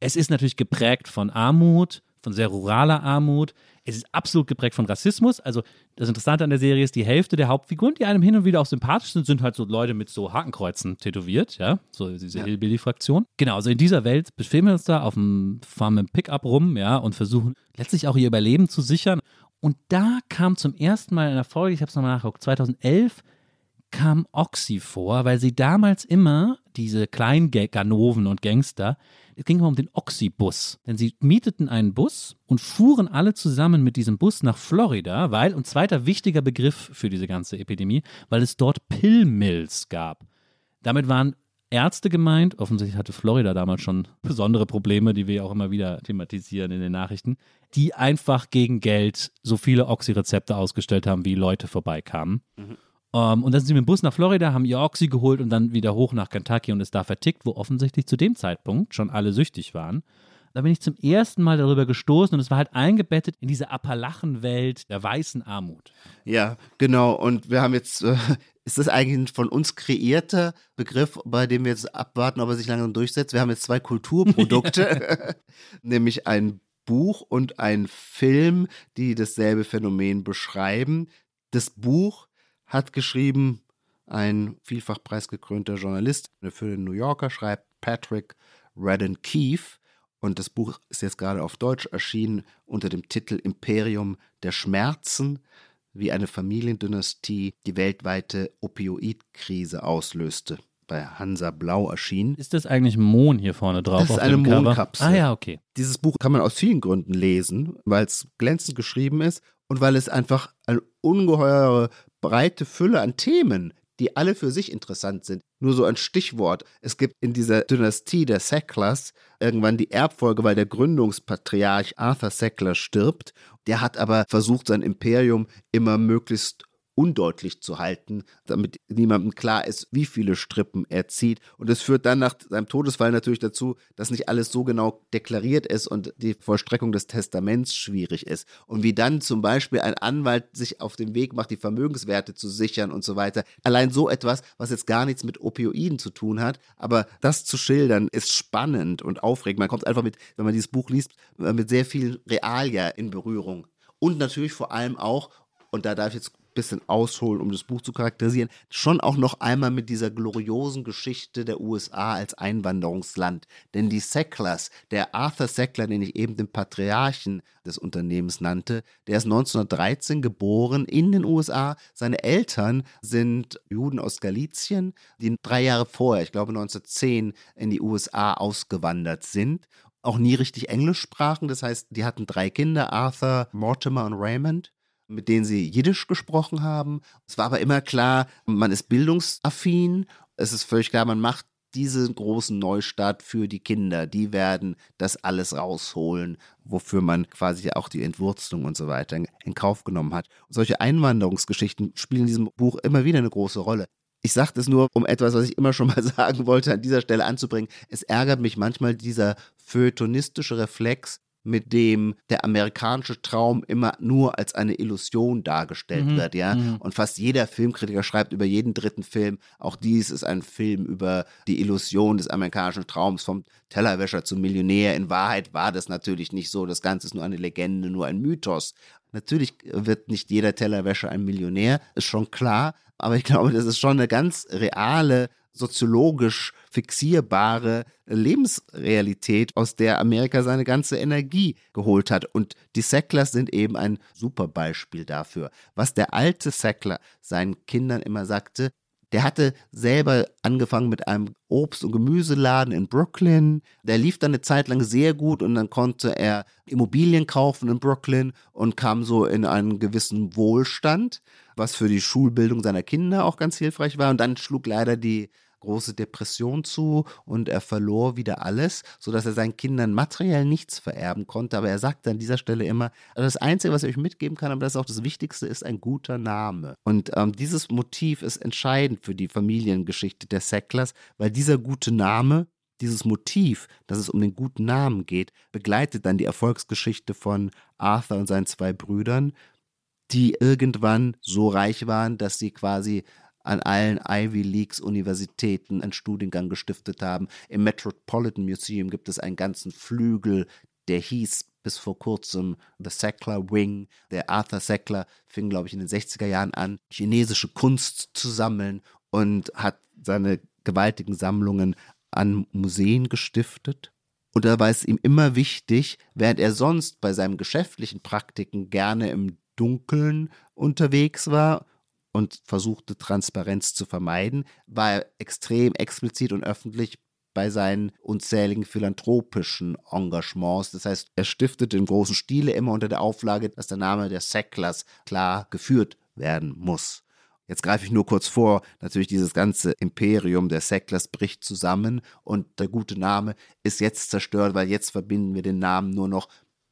Es ist natürlich geprägt von Armut, von sehr ruraler Armut. Es ist absolut geprägt von Rassismus. Also das Interessante an der Serie ist, die Hälfte der Hauptfiguren, die einem hin und wieder auch sympathisch sind, sind halt so Leute mit so Hakenkreuzen tätowiert, ja, so diese Hillbilly-Fraktion. Genau, also in dieser Welt befinden wir uns da auf dem Farm im Pickup rum, ja, und versuchen letztlich auch ihr Überleben zu sichern. Und da kam zum ersten Mal in der Folge, ich habe es nochmal nachgeguckt, 2011 kam Oxy vor, weil sie damals immer, diese kleinen Ga- Ganoven und Gangster, es ging immer um den Oxy-Bus. Denn sie mieteten einen Bus und fuhren alle zusammen mit diesem Bus nach Florida, weil, und zweiter wichtiger Begriff für diese ganze Epidemie, weil es dort Pillmills gab. Damit waren Ärzte gemeint, offensichtlich hatte Florida damals schon besondere Probleme, die wir auch immer wieder thematisieren in den Nachrichten, die einfach gegen Geld so viele Oxy-Rezepte ausgestellt haben, wie Leute vorbeikamen. Ähm, und dann sind sie mit dem Bus nach Florida, haben ihr Oxy geholt und dann wieder hoch nach Kentucky und es da vertickt, wo offensichtlich zu dem Zeitpunkt schon alle süchtig waren. Da bin ich zum ersten Mal darüber gestoßen und es war halt eingebettet in diese Appalachenwelt der weißen Armut. Ja, genau. Und wir haben jetzt, äh, ist das eigentlich ein von uns kreierter Begriff, bei dem wir jetzt abwarten, ob er sich langsam durchsetzt? Wir haben jetzt zwei Kulturprodukte, *laughs* *laughs* nämlich ein Buch und ein Film, die dasselbe Phänomen beschreiben. Das Buch hat geschrieben ein vielfach preisgekrönter Journalist für den New Yorker, schreibt Patrick Radden Keefe. Und das Buch ist jetzt gerade auf Deutsch erschienen unter dem Titel Imperium der Schmerzen, wie eine Familiendynastie die weltweite Opioidkrise auslöste. Bei Hansa Blau erschienen. Ist das eigentlich Mohn hier vorne drauf? Das ist auf eine? Mondkapsel. Ah ja, okay. Dieses Buch kann man aus vielen Gründen lesen, weil es glänzend geschrieben ist und weil es einfach eine ungeheure breite Fülle an Themen, die alle für sich interessant sind. Nur so ein Stichwort. Es gibt in dieser Dynastie der Sacklers irgendwann die Erbfolge, weil der Gründungspatriarch Arthur Sackler stirbt. Der hat aber versucht, sein Imperium immer möglichst undeutlich zu halten, damit niemandem klar ist, wie viele Strippen er zieht. Und es führt dann nach seinem Todesfall natürlich dazu, dass nicht alles so genau deklariert ist und die Vollstreckung des Testaments schwierig ist. Und wie dann zum Beispiel ein Anwalt sich auf den Weg macht, die Vermögenswerte zu sichern und so weiter. Allein so etwas, was jetzt gar nichts mit Opioiden zu tun hat, aber das zu schildern, ist spannend und aufregend. Man kommt einfach mit, wenn man dieses Buch liest, mit sehr viel Realia in Berührung. Und natürlich vor allem auch, und da darf ich jetzt bisschen ausholen, um das Buch zu charakterisieren, schon auch noch einmal mit dieser gloriosen Geschichte der USA als Einwanderungsland. Denn die Sacklers, der Arthur Sackler, den ich eben den Patriarchen des Unternehmens nannte, der ist 1913 geboren in den USA. Seine Eltern sind Juden aus Galizien, die drei Jahre vorher, ich glaube 1910, in die USA ausgewandert sind auch nie richtig Englisch sprachen. Das heißt, die hatten drei Kinder, Arthur, Mortimer und Raymond mit denen sie Jiddisch gesprochen haben. Es war aber immer klar, man ist bildungsaffin. Es ist völlig klar, man macht diesen großen Neustart für die Kinder. Die werden das alles rausholen, wofür man quasi auch die Entwurzelung und so weiter in Kauf genommen hat. Und solche Einwanderungsgeschichten spielen in diesem Buch immer wieder eine große Rolle. Ich sage das nur, um etwas, was ich immer schon mal *laughs* sagen wollte, an dieser Stelle anzubringen. Es ärgert mich manchmal dieser feuilletonistische Reflex, mit dem der amerikanische Traum immer nur als eine Illusion dargestellt mhm. wird, ja. Mhm. Und fast jeder Filmkritiker schreibt über jeden dritten Film, auch dies ist ein Film über die Illusion des amerikanischen Traums vom Tellerwäscher zum Millionär. In Wahrheit war das natürlich nicht so. Das Ganze ist nur eine Legende, nur ein Mythos. Natürlich wird nicht jeder Tellerwäscher ein Millionär, ist schon klar. Aber ich glaube, das ist schon eine ganz reale soziologisch fixierbare Lebensrealität, aus der Amerika seine ganze Energie geholt hat. Und die Sacklers sind eben ein super Beispiel dafür. Was der alte Sackler seinen Kindern immer sagte, der hatte selber angefangen mit einem Obst- und Gemüseladen in Brooklyn. Der lief dann eine Zeit lang sehr gut und dann konnte er Immobilien kaufen in Brooklyn und kam so in einen gewissen Wohlstand, was für die Schulbildung seiner Kinder auch ganz hilfreich war. Und dann schlug leider die große Depression zu und er verlor wieder alles, sodass er seinen Kindern materiell nichts vererben konnte. Aber er sagte an dieser Stelle immer, also das Einzige, was ich euch mitgeben kann, aber das ist auch das Wichtigste, ist ein guter Name. Und ähm, dieses Motiv ist entscheidend für die Familiengeschichte der Sacklers, weil dieser gute Name dieses Motiv, dass es um den guten Namen geht, begleitet dann die Erfolgsgeschichte von Arthur und seinen zwei Brüdern, die irgendwann so reich waren, dass sie quasi an allen Ivy Leagues Universitäten einen Studiengang gestiftet haben. Im Metropolitan Museum gibt es einen ganzen Flügel, der hieß bis vor kurzem The Sackler Wing. Der Arthur Sackler fing, glaube ich, in den 60er Jahren an, chinesische Kunst zu sammeln und hat seine gewaltigen Sammlungen an Museen gestiftet. Und da war es ihm immer wichtig, während er sonst bei seinen geschäftlichen Praktiken gerne im Dunkeln unterwegs war und versuchte Transparenz zu vermeiden, war er extrem explizit und öffentlich bei seinen unzähligen philanthropischen Engagements. Das heißt, er stiftete in großen Stile immer unter der Auflage, dass der Name der Sacklers klar geführt werden muss. Jetzt greife ich nur kurz vor, natürlich dieses ganze Imperium der Sacklers bricht zusammen und der gute Name ist jetzt zerstört, weil jetzt verbinden wir den Namen nur noch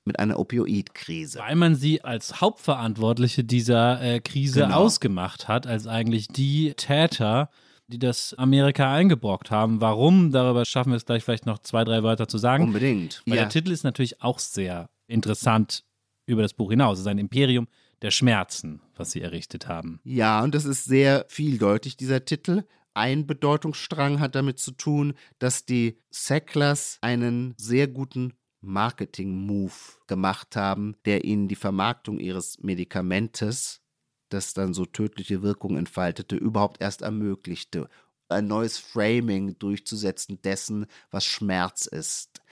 mit einer Opioidkrise. Weil man sie als Hauptverantwortliche dieser äh, Krise genau. ausgemacht hat, als eigentlich die Täter, die das Amerika eingebrockt haben. Warum? Darüber schaffen wir es gleich vielleicht noch zwei, drei Wörter zu sagen. Unbedingt. Weil ja. der Titel ist natürlich auch sehr interessant über das Buch hinaus. Es ist ein Imperium der Schmerzen, was sie errichtet haben. Ja, und das ist sehr vieldeutig, dieser Titel. Ein Bedeutungsstrang hat damit zu tun, dass die Sacklers einen sehr guten Marketing-Move gemacht haben, der ihnen die Vermarktung ihres Medikamentes, das dann so tödliche Wirkung entfaltete, überhaupt erst ermöglichte. Ein neues Framing durchzusetzen dessen, was Schmerz ist.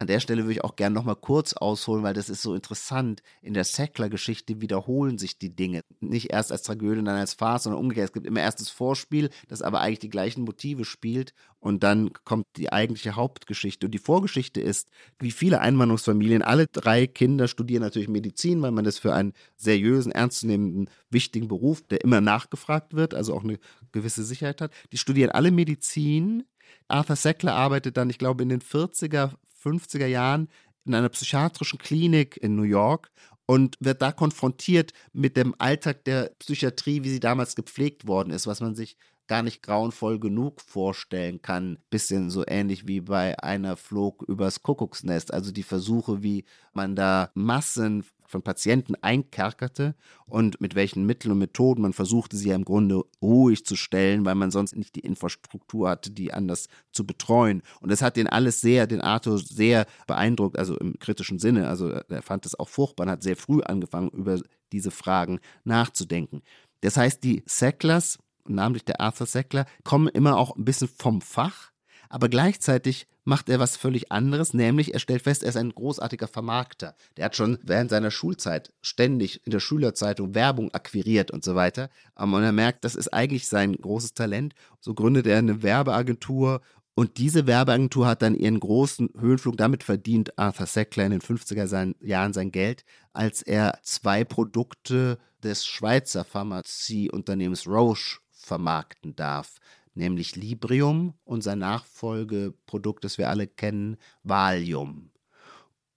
An der Stelle würde ich auch gerne nochmal kurz ausholen, weil das ist so interessant. In der Sackler-Geschichte wiederholen sich die Dinge. Nicht erst als Tragödie, dann als Farce, sondern umgekehrt. Es gibt immer erst das Vorspiel, das aber eigentlich die gleichen Motive spielt. Und dann kommt die eigentliche Hauptgeschichte. Und die Vorgeschichte ist, wie viele Einwanderungsfamilien, alle drei Kinder studieren natürlich Medizin, weil man das für einen seriösen, ernstzunehmenden, wichtigen Beruf, der immer nachgefragt wird, also auch eine gewisse Sicherheit hat. Die studieren alle Medizin. Arthur Sackler arbeitet dann, ich glaube, in den 40er, 50er Jahren in einer psychiatrischen Klinik in New York und wird da konfrontiert mit dem Alltag der Psychiatrie, wie sie damals gepflegt worden ist, was man sich gar nicht grauenvoll genug vorstellen kann. Bisschen so ähnlich wie bei einer flog übers Kuckucksnest. Also die Versuche, wie man da Massen von Patienten einkerkerte und mit welchen Mitteln und Methoden man versuchte, sie ja im Grunde ruhig zu stellen, weil man sonst nicht die Infrastruktur hatte, die anders zu betreuen. Und das hat den alles sehr, den Arthur sehr beeindruckt, also im kritischen Sinne. Also er fand es auch furchtbar und hat sehr früh angefangen, über diese Fragen nachzudenken. Das heißt, die Sacklers namentlich der Arthur Sackler, kommen immer auch ein bisschen vom Fach, aber gleichzeitig macht er was völlig anderes, nämlich er stellt fest, er ist ein großartiger Vermarkter. Der hat schon während seiner Schulzeit ständig in der Schülerzeitung Werbung akquiriert und so weiter. Ähm, und er merkt, das ist eigentlich sein großes Talent. So gründet er eine Werbeagentur und diese Werbeagentur hat dann ihren großen Höhenflug damit verdient, Arthur Sackler in den 50er Jahren sein Geld, als er zwei Produkte des Schweizer Pharmazieunternehmens Roche vermarkten darf, nämlich Librium und sein Nachfolgeprodukt, das wir alle kennen, Valium.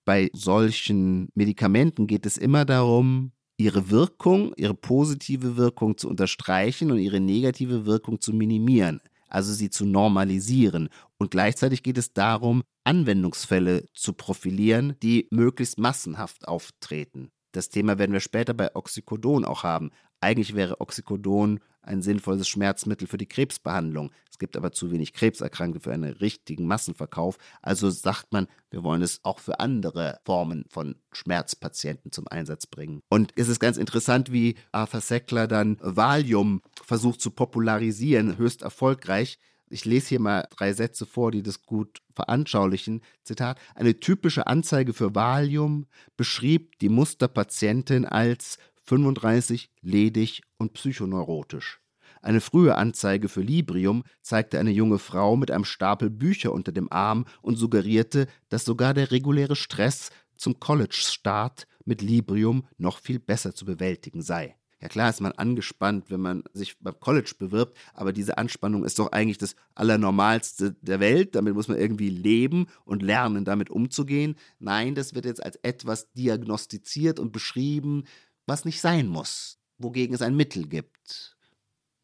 Bei solchen Medikamenten geht es immer darum, ihre Wirkung, ihre positive Wirkung zu unterstreichen und ihre negative Wirkung zu minimieren, also sie zu normalisieren. Und gleichzeitig geht es darum, Anwendungsfälle zu profilieren, die möglichst massenhaft auftreten. Das Thema werden wir später bei Oxycodon auch haben. Eigentlich wäre Oxycodon ein sinnvolles Schmerzmittel für die Krebsbehandlung. Es gibt aber zu wenig Krebserkrankte für einen richtigen Massenverkauf. Also sagt man, wir wollen es auch für andere Formen von Schmerzpatienten zum Einsatz bringen. Und es ist ganz interessant, wie Arthur Sackler dann Valium versucht zu popularisieren, höchst erfolgreich. Ich lese hier mal drei Sätze vor, die das gut veranschaulichen. Zitat: Eine typische Anzeige für Valium beschrieb die Musterpatientin als 35, ledig und psychoneurotisch. Eine frühe Anzeige für Librium zeigte eine junge Frau mit einem Stapel Bücher unter dem Arm und suggerierte, dass sogar der reguläre Stress zum College-Start mit Librium noch viel besser zu bewältigen sei. Ja klar ist man angespannt, wenn man sich beim College bewirbt, aber diese Anspannung ist doch eigentlich das Allernormalste der Welt. Damit muss man irgendwie leben und lernen, damit umzugehen. Nein, das wird jetzt als etwas diagnostiziert und beschrieben, was nicht sein muss, wogegen es ein Mittel gibt,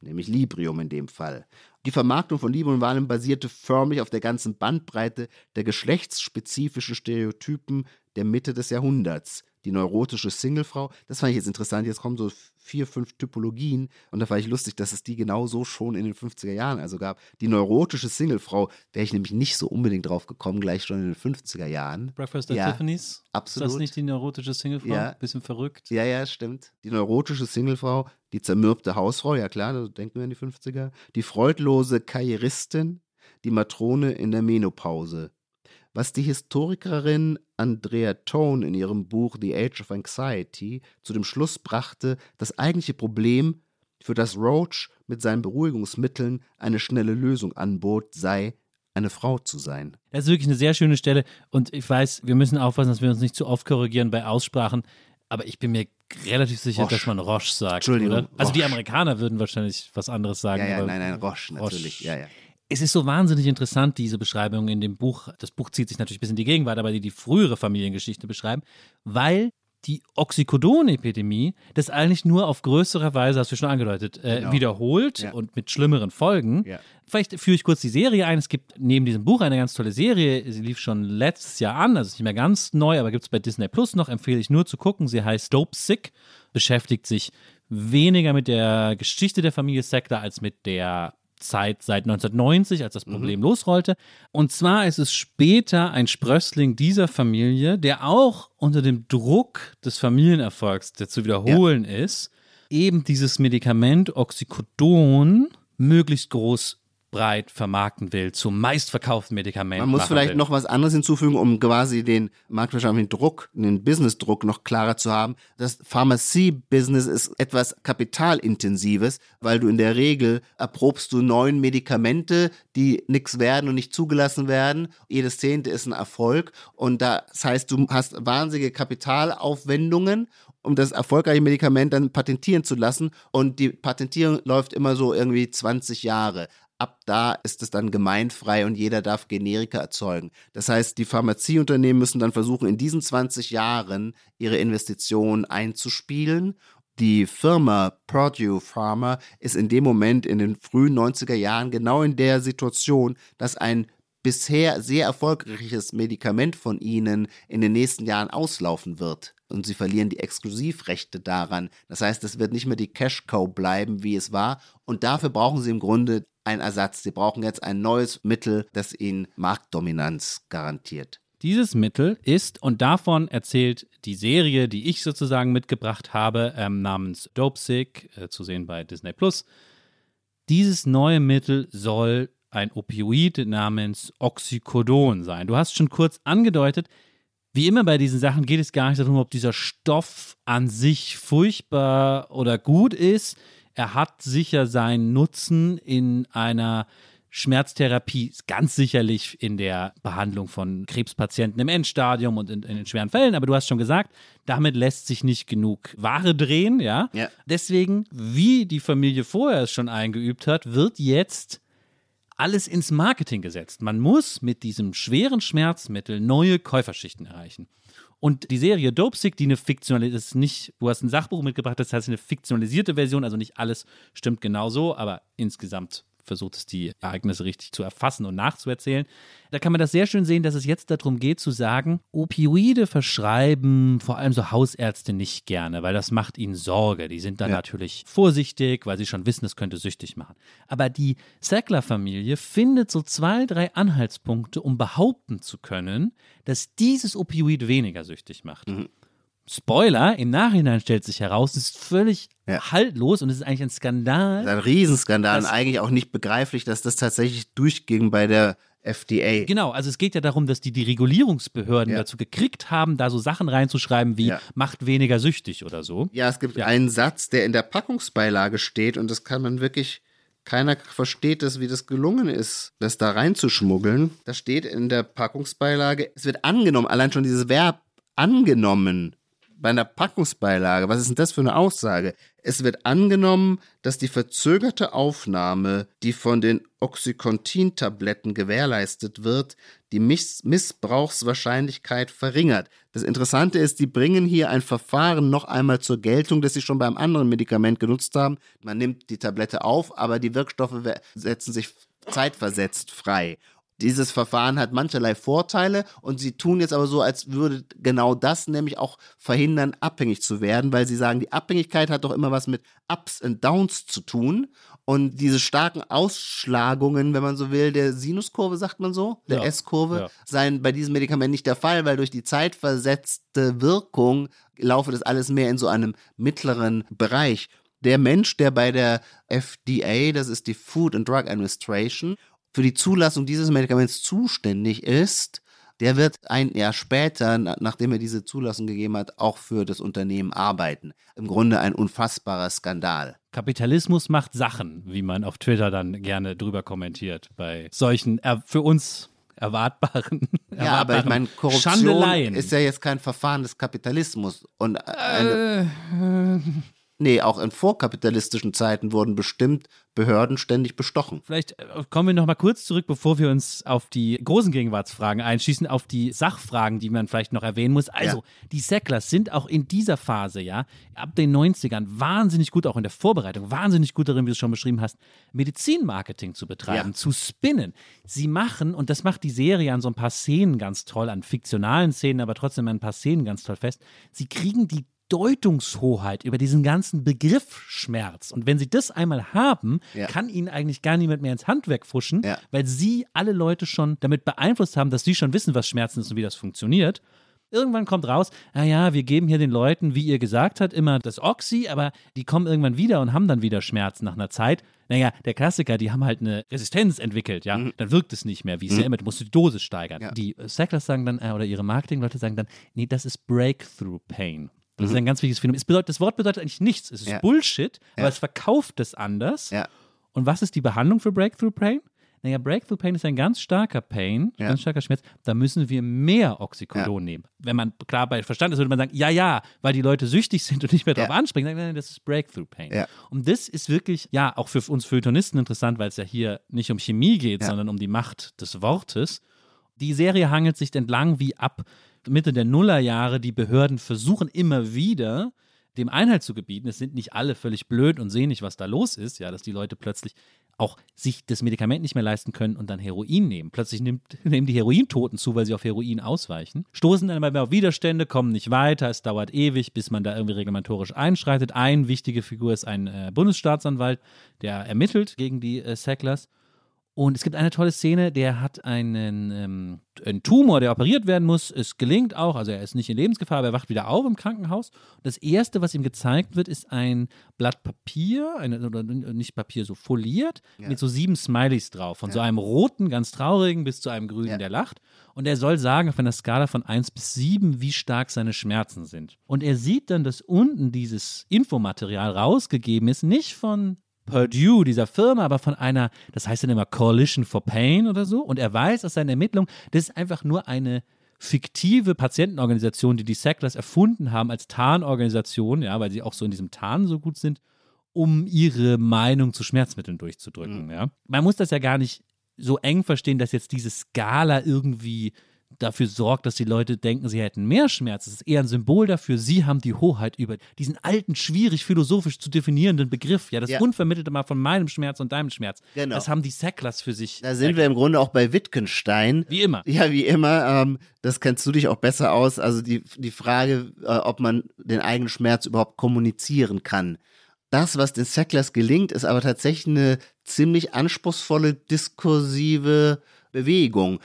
nämlich Librium in dem Fall. Die Vermarktung von Librium Valium basierte förmlich auf der ganzen Bandbreite der geschlechtsspezifischen Stereotypen der Mitte des Jahrhunderts, die neurotische Singlefrau. Das fand ich jetzt interessant. Jetzt kommen so vier, fünf Typologien und da fand ich lustig, dass es die genau so schon in den 50er Jahren also gab. Die neurotische Singlefrau wäre ich nämlich nicht so unbedingt drauf gekommen, gleich schon in den 50er Jahren. Breakfast at ja, Tiffany's? Absolut. Ist das nicht die neurotische Singlefrau? Ja. Bisschen verrückt. Ja, ja, stimmt. Die neurotische Singlefrau, die zermürbte Hausfrau, ja klar, da denken wir an die 50er. Die freudlose Karrieristin, die Matrone in der Menopause was die Historikerin Andrea Tone in ihrem Buch The Age of Anxiety zu dem Schluss brachte, das eigentliche Problem, für das Roach mit seinen Beruhigungsmitteln eine schnelle Lösung anbot, sei, eine Frau zu sein. Das ist wirklich eine sehr schöne Stelle und ich weiß, wir müssen aufpassen, dass wir uns nicht zu oft korrigieren bei Aussprachen, aber ich bin mir relativ sicher, Roche. dass man Roche sagt. Entschuldigung. Oder? Also die Amerikaner würden wahrscheinlich was anderes sagen. Ja, ja, nein, nein, Roche natürlich. Roche. Ja, ja es ist so wahnsinnig interessant, diese Beschreibung in dem Buch. Das Buch zieht sich natürlich bis in die Gegenwart, aber die die frühere Familiengeschichte beschreiben, weil die Oxycodon-Epidemie das eigentlich nur auf größere Weise, hast du schon angedeutet, äh, genau. wiederholt ja. und mit schlimmeren Folgen. Ja. Vielleicht führe ich kurz die Serie ein. Es gibt neben diesem Buch eine ganz tolle Serie. Sie lief schon letztes Jahr an, also nicht mehr ganz neu, aber gibt es bei Disney Plus noch. Empfehle ich nur zu gucken. Sie heißt Dope Sick, beschäftigt sich weniger mit der Geschichte der Familie Sektor als mit der Zeit seit 1990, als das mhm. Problem mhm. losrollte. Und zwar ist es später ein Sprössling dieser Familie, der auch unter dem Druck des Familienerfolgs, der zu wiederholen ja. ist, eben dieses Medikament Oxycodon möglichst groß breit vermarkten will, zum meistverkauften Medikament. Man muss vielleicht will. noch was anderes hinzufügen, um quasi den marktwirtschaftlichen Druck, den Business-Druck noch klarer zu haben. Das Pharmazie-Business ist etwas kapitalintensives, weil du in der Regel erprobst du neun Medikamente, die nichts werden und nicht zugelassen werden. Jedes zehnte ist ein Erfolg und das heißt, du hast wahnsinnige Kapitalaufwendungen um das erfolgreiche Medikament dann patentieren zu lassen. Und die Patentierung läuft immer so irgendwie 20 Jahre. Ab da ist es dann gemeinfrei und jeder darf Generika erzeugen. Das heißt, die Pharmazieunternehmen müssen dann versuchen, in diesen 20 Jahren ihre Investitionen einzuspielen. Die Firma Purdue Pharma ist in dem Moment in den frühen 90er Jahren genau in der Situation, dass ein bisher sehr erfolgreiches Medikament von ihnen in den nächsten Jahren auslaufen wird. Und sie verlieren die Exklusivrechte daran. Das heißt, es wird nicht mehr die Cash Cow bleiben, wie es war. Und dafür brauchen sie im Grunde einen Ersatz. Sie brauchen jetzt ein neues Mittel, das ihnen Marktdominanz garantiert. Dieses Mittel ist, und davon erzählt die Serie, die ich sozusagen mitgebracht habe, ähm, namens Dopesick, äh, zu sehen bei Disney Plus. Dieses neue Mittel soll ein Opioid namens Oxycodon sein. Du hast schon kurz angedeutet, wie immer bei diesen Sachen geht es gar nicht darum, ob dieser Stoff an sich furchtbar oder gut ist. Er hat sicher seinen Nutzen in einer Schmerztherapie ganz sicherlich in der Behandlung von Krebspatienten im Endstadium und in, in, schweren Fällen, aber du hast schon gesagt, damit lässt sich nicht genug Ware drehen, ja? ja. Deswegen, wie die Familie vorher es schon eingeübt hat, wird jetzt alles ins Marketing gesetzt. Man muss mit diesem schweren Schmerzmittel neue Käuferschichten erreichen. Und die Serie Dopesick, die eine fiktionalisierte, ist nicht, du hast ein Sachbuch mitgebracht, das heißt eine fiktionalisierte Version, also nicht alles stimmt genau so, aber insgesamt versucht es, die Ereignisse richtig zu erfassen und nachzuerzählen. Da kann man das sehr schön sehen, dass es jetzt darum geht zu sagen, Opioide verschreiben vor allem so Hausärzte nicht gerne, weil das macht ihnen Sorge. Die sind dann ja. natürlich vorsichtig, weil sie schon wissen, es könnte süchtig machen. Aber die Sackler-Familie findet so zwei, drei Anhaltspunkte, um behaupten zu können, dass dieses Opioid weniger süchtig macht. Mhm. Spoiler, im Nachhinein stellt sich heraus, es ist völlig ja. haltlos und es ist eigentlich ein Skandal. ein Riesenskandal und eigentlich auch nicht begreiflich, dass das tatsächlich durchging bei der FDA. Genau, also es geht ja darum, dass die die Regulierungsbehörden ja. dazu gekriegt haben, da so Sachen reinzuschreiben wie ja. macht weniger süchtig oder so. Ja, es gibt ja. einen Satz, der in der Packungsbeilage steht und das kann man wirklich keiner versteht es, wie das gelungen ist, das da reinzuschmuggeln. Da steht in der Packungsbeilage, es wird angenommen, allein schon dieses Verb angenommen bei einer Packungsbeilage, was ist denn das für eine Aussage? Es wird angenommen, dass die verzögerte Aufnahme, die von den Oxycontin-Tabletten gewährleistet wird, die Miss Missbrauchswahrscheinlichkeit verringert. Das Interessante ist, die bringen hier ein Verfahren noch einmal zur Geltung, das sie schon beim anderen Medikament genutzt haben. Man nimmt die Tablette auf, aber die Wirkstoffe setzen sich zeitversetzt frei. Dieses Verfahren hat mancherlei Vorteile und sie tun jetzt aber so, als würde genau das nämlich auch verhindern, abhängig zu werden, weil sie sagen, die Abhängigkeit hat doch immer was mit Ups und Downs zu tun. Und diese starken Ausschlagungen, wenn man so will, der Sinuskurve, sagt man so, der ja, S-Kurve, ja. seien bei diesem Medikament nicht der Fall, weil durch die zeitversetzte Wirkung laufe das alles mehr in so einem mittleren Bereich der Mensch, der bei der FDA, das ist die Food and Drug Administration, für die Zulassung dieses Medikaments zuständig ist, der wird ein Jahr später, nachdem er diese Zulassung gegeben hat, auch für das Unternehmen arbeiten. Im Grunde ein unfassbarer Skandal. Kapitalismus macht Sachen, wie man auf Twitter dann gerne drüber kommentiert, bei solchen für uns erwartbaren. *laughs* Ja, aber ich meine, Korruption ist ja jetzt kein Verfahren des Kapitalismus. Und eine, äh, Nee, auch in vorkapitalistischen Zeiten wurden bestimmt Behörden ständig bestochen. Vielleicht äh, kommen wir noch mal kurz zurück, bevor wir uns auf die großen Gegenwartsfragen einschießen, auf die Sachfragen, die man vielleicht noch erwähnen muss. Also, ja. die Sacklers sind auch in dieser Phase, ja, ab den 90ern wahnsinnig gut, auch in der Vorbereitung, wahnsinnig gut darin, wie du es schon beschrieben hast, Medizinmarketing zu betreiben, ja. zu spinnen. Sie machen, und das macht die Serie an so ein paar Szenen ganz toll, an fiktionalen Szenen, aber trotzdem an ein paar Szenen ganz toll fest. Sie kriegen die Deutungshoheit über diesen ganzen Begriff Schmerz. Und wenn sie das einmal haben, ja. kann ihnen eigentlich gar niemand mehr ins Handwerk fuschen, ja. weil sie alle Leute schon damit beeinflusst haben, dass sie schon wissen, was Schmerzen ist und wie das funktioniert. Irgendwann kommt raus, naja, wir geben hier den Leuten, wie ihr gesagt habt, immer das Oxy, aber die kommen irgendwann wieder und haben dann wieder Schmerzen nach einer Zeit. Naja, der Klassiker, die haben halt eine Resistenz entwickelt, ja, mhm. dann wirkt es nicht mehr, wie es mhm. ja immer, du musst die Dosis steigern. Ja. Die Sacklers sagen dann, äh, oder ihre Marketingleute sagen dann, nee, das ist Breakthrough Pain. Das mhm. ist ein ganz wichtiges Phänomen. Bedeutet, das Wort bedeutet eigentlich nichts. Es ist ja. Bullshit, aber ja. es verkauft es anders. Ja. Und was ist die Behandlung für Breakthrough Pain? naja, Breakthrough Pain ist ein ganz starker Pain, Ja. ganz starker Schmerz. Da müssen wir mehr Oxycodon nehmen. Wenn man klar bei Verstand ist, würde man sagen, ja, ja, weil die Leute süchtig sind und nicht mehr Ja. anspringen. Nein, nein, das ist Breakthrough Pain. Ja. Und das ist wirklich, ja, auch für uns Feuilletonisten interessant, weil es ja hier nicht um Chemie geht, Ja. sondern um die Macht des Wortes. Die Serie hangelt sich entlang, wie ab Mitte der Nullerjahre die Behörden versuchen immer wieder, dem Einhalt zu gebieten. Es sind nicht alle völlig blöd und sehen nicht, was da los ist, ja, dass die Leute plötzlich auch sich das Medikament nicht mehr leisten können und dann Heroin nehmen. Plötzlich nimmt, *laughs* nehmen die Herointoten zu, weil sie auf Heroin ausweichen. Stoßen dann aber auf Widerstände, kommen nicht weiter, es dauert ewig, bis man da irgendwie regulatorisch einschreitet. Eine wichtige Figur ist ein äh, Bundesstaatsanwalt, der ermittelt gegen die äh, Sacklers. Und es gibt eine tolle Szene, der hat einen, ähm, einen Tumor, der operiert werden muss. Es gelingt auch, also er ist nicht in Lebensgefahr, aber er wacht wieder auf im Krankenhaus. Das erste, was ihm gezeigt wird, ist ein Blatt Papier, eine, oder nicht Papier, so foliert, Ja. mit so sieben Smileys drauf. Von so Ja. einem roten, ganz traurigen bis zu einem grünen, Ja. der lacht. Und er soll sagen, auf einer Skala von 1 bis 7, wie stark seine Schmerzen sind. Und er sieht dann, dass unten dieses Infomaterial rausgegeben ist, nicht von Purdue, dieser Firma, aber von einer, das heißt dann immer Coalition for Pain oder so. Und er weiß aus seinen Ermittlungen, das ist einfach nur eine fiktive Patientenorganisation, die die Sacklers erfunden haben als Tarnorganisation, ja, weil sie auch so in diesem Tarn so gut sind, um ihre Meinung zu Schmerzmitteln durchzudrücken, ja. Man muss das ja gar nicht so eng verstehen, dass jetzt diese Skala irgendwie dafür sorgt, dass die Leute denken, sie hätten mehr Schmerz. Es ist eher ein Symbol dafür, sie haben die Hoheit über diesen alten, schwierig philosophisch zu definierenden Begriff. Ja, das Ja. Unvermittelte mal von meinem Schmerz und deinem Schmerz. Genau. Das haben die Sacklers für sich. Da sind wir im Grunde auch bei Wittgenstein. Wie immer. Ja, wie immer. Ähm, das kennst du dich auch besser aus. Also die, die Frage, äh, ob man den eigenen Schmerz überhaupt kommunizieren kann. Das, was den Sacklers gelingt, ist aber tatsächlich eine ziemlich anspruchsvolle diskursive Bewegung,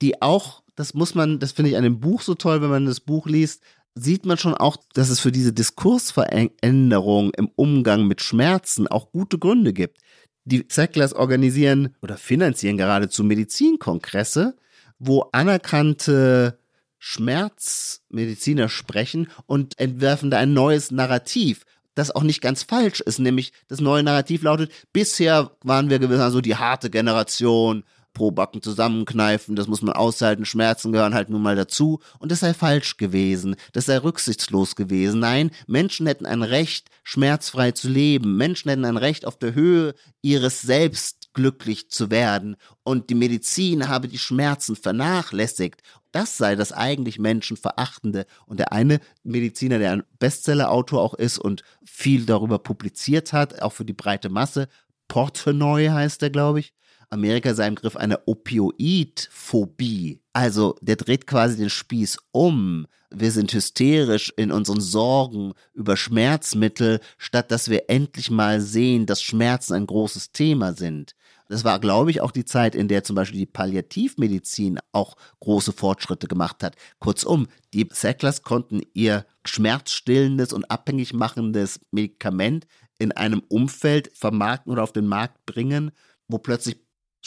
die auch, das muss man, das finde ich an dem Buch so toll, wenn man das Buch liest, sieht man schon auch, dass es für diese Diskursveränderung im Umgang mit Schmerzen auch gute Gründe gibt. Die Sacklers organisieren oder finanzieren geradezu Medizinkongresse, wo anerkannte Schmerzmediziner sprechen und entwerfen da ein neues Narrativ, das auch nicht ganz falsch ist. Nämlich das neue Narrativ lautet, bisher waren wir gewissermaßen so die harte Generation, pro Backen zusammenkneifen, das muss man aushalten, Schmerzen gehören halt nun mal dazu und das sei falsch gewesen, das sei rücksichtslos gewesen. Nein, Menschen hätten ein Recht, schmerzfrei zu leben, Menschen hätten ein Recht, auf der Höhe ihres Selbst glücklich zu werden und die Medizin habe die Schmerzen vernachlässigt. Das sei das eigentlich Menschenverachtende. Und der eine Mediziner, der ein Bestsellerautor auch ist und viel darüber publiziert hat, auch für die breite Masse, Portenoy heißt er, glaube ich, Amerika sei im Griff einer Opioidphobie. Also der dreht quasi den Spieß um. Wir sind hysterisch in unseren Sorgen über Schmerzmittel, statt dass wir endlich mal sehen, dass Schmerzen ein großes Thema sind. Das war, glaube ich, auch die Zeit, in der zum Beispiel die Palliativmedizin auch große Fortschritte gemacht hat. Kurzum, die Sacklers konnten ihr schmerzstillendes und abhängig machendes Medikament in einem Umfeld vermarkten oder auf den Markt bringen, wo plötzlich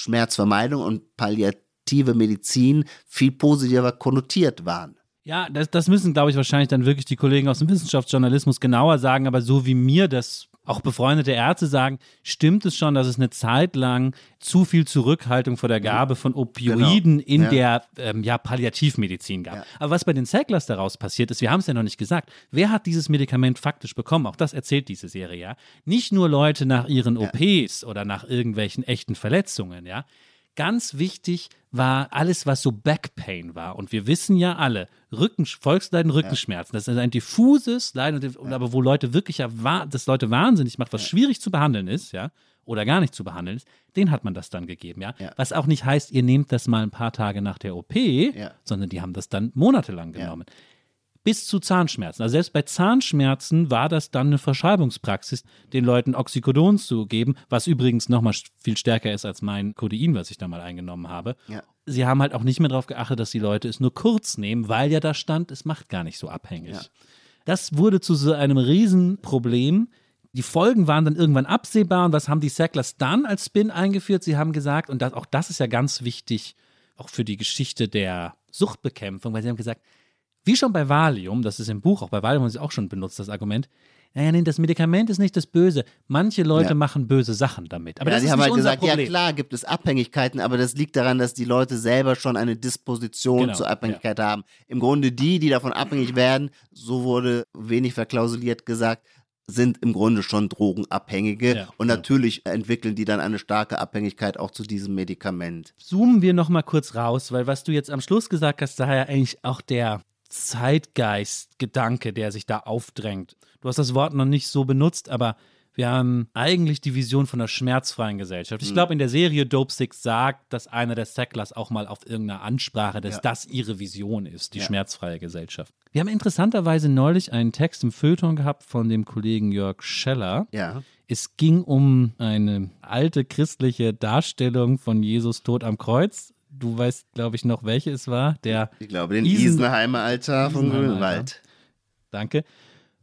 Schmerzvermeidung und palliative Medizin viel positiver konnotiert waren. Ja, das, das müssen, glaube ich, wahrscheinlich dann wirklich die Kollegen aus dem Wissenschaftsjournalismus genauer sagen, aber so wie mir das auch befreundete Ärzte sagen, stimmt es schon, dass es eine Zeit lang zu viel Zurückhaltung vor der Gabe von Opioiden Genau. in Ja. der ähm, ja, Palliativmedizin gab. Ja. Aber was bei den Sacklers daraus passiert ist, wir haben es ja noch nicht gesagt, wer hat dieses Medikament faktisch bekommen? Auch das erzählt diese Serie, ja. Nicht nur Leute nach ihren. OPs oder nach irgendwelchen echten Verletzungen, ja. Ganz wichtig war alles, was so Backpain war. Und wir wissen ja alle, Rücken, Volksleiden, Rückenschmerzen, das ist ein diffuses Leiden, und, und aber wo Leute wirklich, ja, das Leute wahnsinnig macht, was schwierig zu behandeln ist, ja, oder gar nicht zu behandeln ist, den hat man das dann gegeben, ja. Ja. Was auch nicht heißt, ihr nehmt das mal ein paar Tage nach der OP, Ja. sondern die haben das dann monatelang Ja. genommen. Bis zu Zahnschmerzen. Also selbst bei Zahnschmerzen war das dann eine Verschreibungspraxis, den Leuten Oxycodon zu geben, was übrigens nochmal viel stärker ist als mein Codein, was ich da mal eingenommen habe. Ja. Sie haben halt auch nicht mehr darauf geachtet, dass die Leute es nur kurz nehmen, weil ja da stand, es macht gar nicht so abhängig. Ja. Das wurde zu so einem Riesenproblem. Die Folgen waren dann irgendwann absehbar. Und was haben die Sacklers dann als Spin eingeführt? Sie haben gesagt, und das, auch das ist ja ganz wichtig, auch für die Geschichte der Suchtbekämpfung, weil sie haben gesagt, wie schon bei Valium, das ist im Buch, auch bei Valium haben sie auch schon benutzt, das Argument, naja, nee, das Medikament ist nicht das Böse. Manche Leute Ja. machen böse Sachen damit. Aber ja, das die ist haben nicht halt gesagt, ja Problem. klar gibt es Abhängigkeiten, aber das liegt daran, dass die Leute selber schon eine Disposition Genau, zur Abhängigkeit haben. Im Grunde die, die davon abhängig werden, so wurde wenig verklausuliert gesagt, sind im Grunde schon Drogenabhängige Ja, und ja. natürlich entwickeln die dann eine starke Abhängigkeit auch zu diesem Medikament. Zoomen wir noch mal kurz raus, weil was du jetzt am Schluss gesagt hast, da ja eigentlich auch der Zeitgeist-Gedanke, der sich da aufdrängt. Du hast das Wort noch nicht so benutzt, aber wir haben eigentlich die Vision von einer schmerzfreien Gesellschaft. Mhm. Ich glaube, in der Serie Dope Six sagt, dass einer der Sacklers auch mal auf irgendeiner Ansprache, dass Ja. das ihre Vision ist, die Ja. schmerzfreie Gesellschaft. Wir haben interessanterweise neulich einen Text im Feuilleton gehabt von dem Kollegen Jörg Scheller. Ja. Es ging um eine alte christliche Darstellung von Jesus Tod am Kreuz. Du weißt, glaube ich, noch, welche es war. Der, Ich glaube, den Isen- Isenheimer Altar von Isenheimer Grünwald. danke,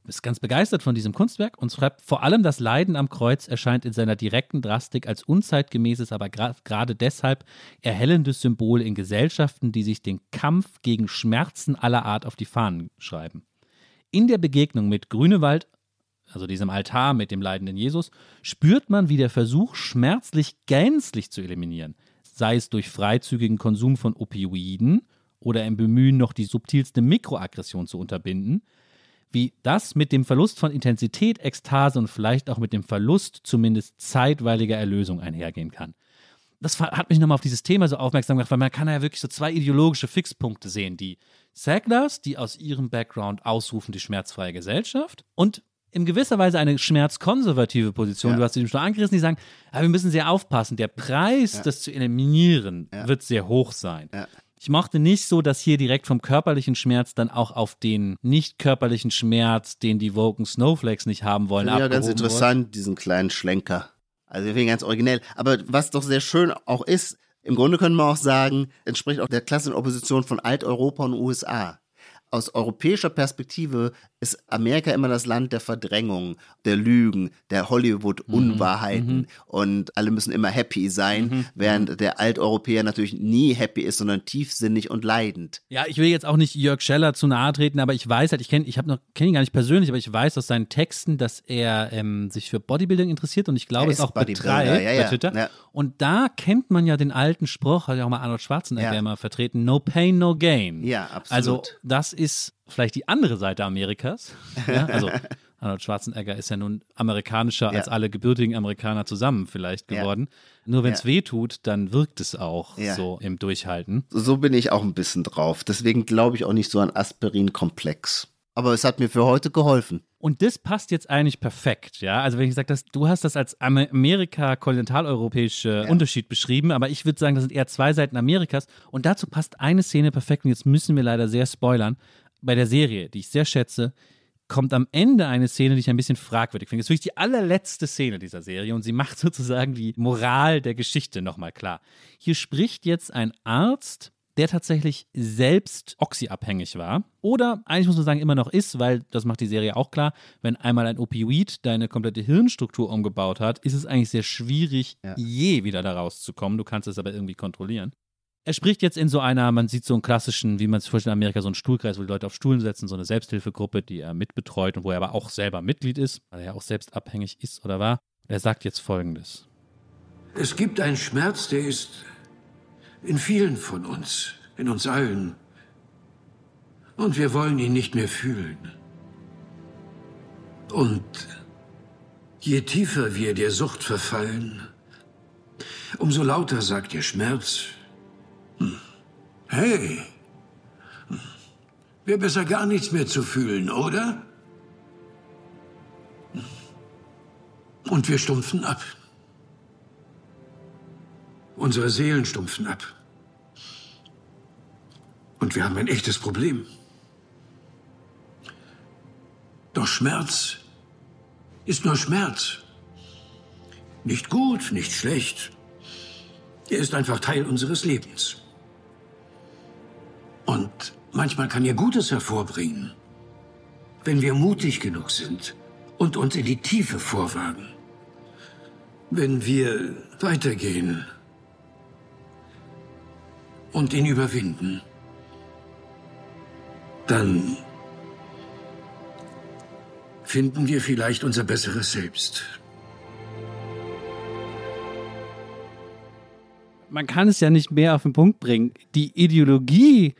ist ganz begeistert von diesem Kunstwerk und schreibt, vor allem das Leiden am Kreuz erscheint in seiner direkten Drastik als unzeitgemäßes, aber gerade deshalb erhellendes Symbol in Gesellschaften, die sich den Kampf gegen Schmerzen aller Art auf die Fahnen schreiben. In der Begegnung mit Grünewald, also diesem Altar mit dem leidenden Jesus, spürt man, wie der Versuch, schmerzlich gänzlich zu eliminieren, sei es durch freizügigen Konsum von Opioiden oder im Bemühen, noch die subtilste Mikroaggression zu unterbinden, wie das mit dem Verlust von Intensität, Ekstase und vielleicht auch mit dem Verlust zumindest zeitweiliger Erlösung einhergehen kann. Das hat mich nochmal auf dieses Thema so aufmerksam gemacht, weil man kann ja wirklich so zwei ideologische Fixpunkte sehen. Die Sacklers, die aus ihrem Background ausrufen die schmerzfreie Gesellschaft und in gewisser Weise eine schmerzkonservative Position. Ja. Du hast sie schon angerissen, die sagen, aber wir müssen sehr aufpassen. Der Preis, das zu eliminieren, Ja. wird sehr hoch sein. Ja. Ich mochte nicht so, dass hier direkt vom körperlichen Schmerz dann auch auf den nicht körperlichen Schmerz, den die Woken Snowflakes nicht haben wollen, ich ja ganz abgehoben interessant, diesen kleinen Schlenker. Also ich finde ihn ganz originell. Aber was doch sehr schön auch ist, im Grunde können wir auch sagen, entspricht auch der klassischen Opposition von Alteuropa und USA. Aus europäischer Perspektive ist Amerika immer das Land der Verdrängung, der Lügen, der Hollywood-Unwahrheiten und alle müssen immer happy sein, während der Alteuropäer natürlich nie happy ist, sondern tiefsinnig und leidend. Ja, ich will jetzt auch nicht Jörg Scheller zu nahe treten, aber ich weiß halt, ich kenne ich noch kenne ihn gar nicht persönlich, aber ich weiß aus seinen Texten, dass er ähm, sich für Bodybuilding interessiert und ich glaube es ist auch betreibt ja, bei ja, Twitter. ja. Und da kennt man ja den alten Spruch, hat ja auch mal Arnold Schwarzenegger Ja. immer vertreten, no pain, no gain. Ja, absolut. Also das ist vielleicht die andere Seite Amerikas. Ja, *laughs* also Arnold Schwarzenegger ist ja nun amerikanischer Ja. als alle gebürtigen Amerikaner zusammen vielleicht Ja. geworden. Nur wenn es Ja. weh tut, dann wirkt es auch Ja. so im Durchhalten. So bin ich auch ein bisschen drauf. Deswegen glaube ich auch nicht so an Aspirin-Komplex. Aber es hat mir für heute geholfen. Und das passt jetzt eigentlich perfekt, ja. Also wenn ich sage, dass du hast das als Am- Amerika-kontinentaleuropäische Unterschied beschrieben, aber ich würde sagen, das sind eher zwei Seiten Amerikas. Und dazu passt eine Szene perfekt. Und jetzt müssen wir leider sehr spoilern. Bei der Serie, die ich sehr schätze, kommt am Ende eine Szene, die ich ein bisschen fragwürdig finde. Das ist wirklich die allerletzte Szene dieser Serie und sie macht *laughs* sozusagen die Moral der Geschichte nochmal klar. Hier spricht jetzt ein Arzt, der tatsächlich selbst oxyabhängig war oder eigentlich muss man sagen immer noch ist, weil das macht die Serie auch klar, wenn einmal ein Opioid deine komplette Hirnstruktur umgebaut hat, ist es eigentlich sehr schwierig, Ja. je wieder da rauszukommen. Du kannst es aber irgendwie kontrollieren. Er spricht jetzt in so einer, man sieht so einen klassischen, wie man es vorstellt in Amerika, so einen Stuhlkreis, wo die Leute auf Stuhlen setzen, so eine Selbsthilfegruppe, die er mitbetreut und wo er aber auch selber Mitglied ist, weil er ja auch selbst abhängig ist oder war. Er sagt jetzt folgendes. Es gibt einen Schmerz, der ist in vielen von uns, in uns allen. Und wir wollen ihn nicht mehr fühlen. Und je tiefer wir der Sucht verfallen, umso lauter sagt der Schmerz, "Hm, hey, wäre besser gar nichts mehr zu fühlen, oder? Und wir stumpfen ab. Unsere Seelen stumpfen ab. Und wir haben ein echtes Problem. Doch Schmerz ist nur Schmerz. Nicht gut, nicht schlecht. Er ist einfach Teil unseres Lebens. Und manchmal kann er Gutes hervorbringen, wenn wir mutig genug sind und uns in die Tiefe vorwagen. Wenn wir weitergehen und ihn überwinden, dann finden wir vielleicht unser besseres Selbst. Man kann es ja nicht mehr auf den Punkt bringen. Die Ideologie,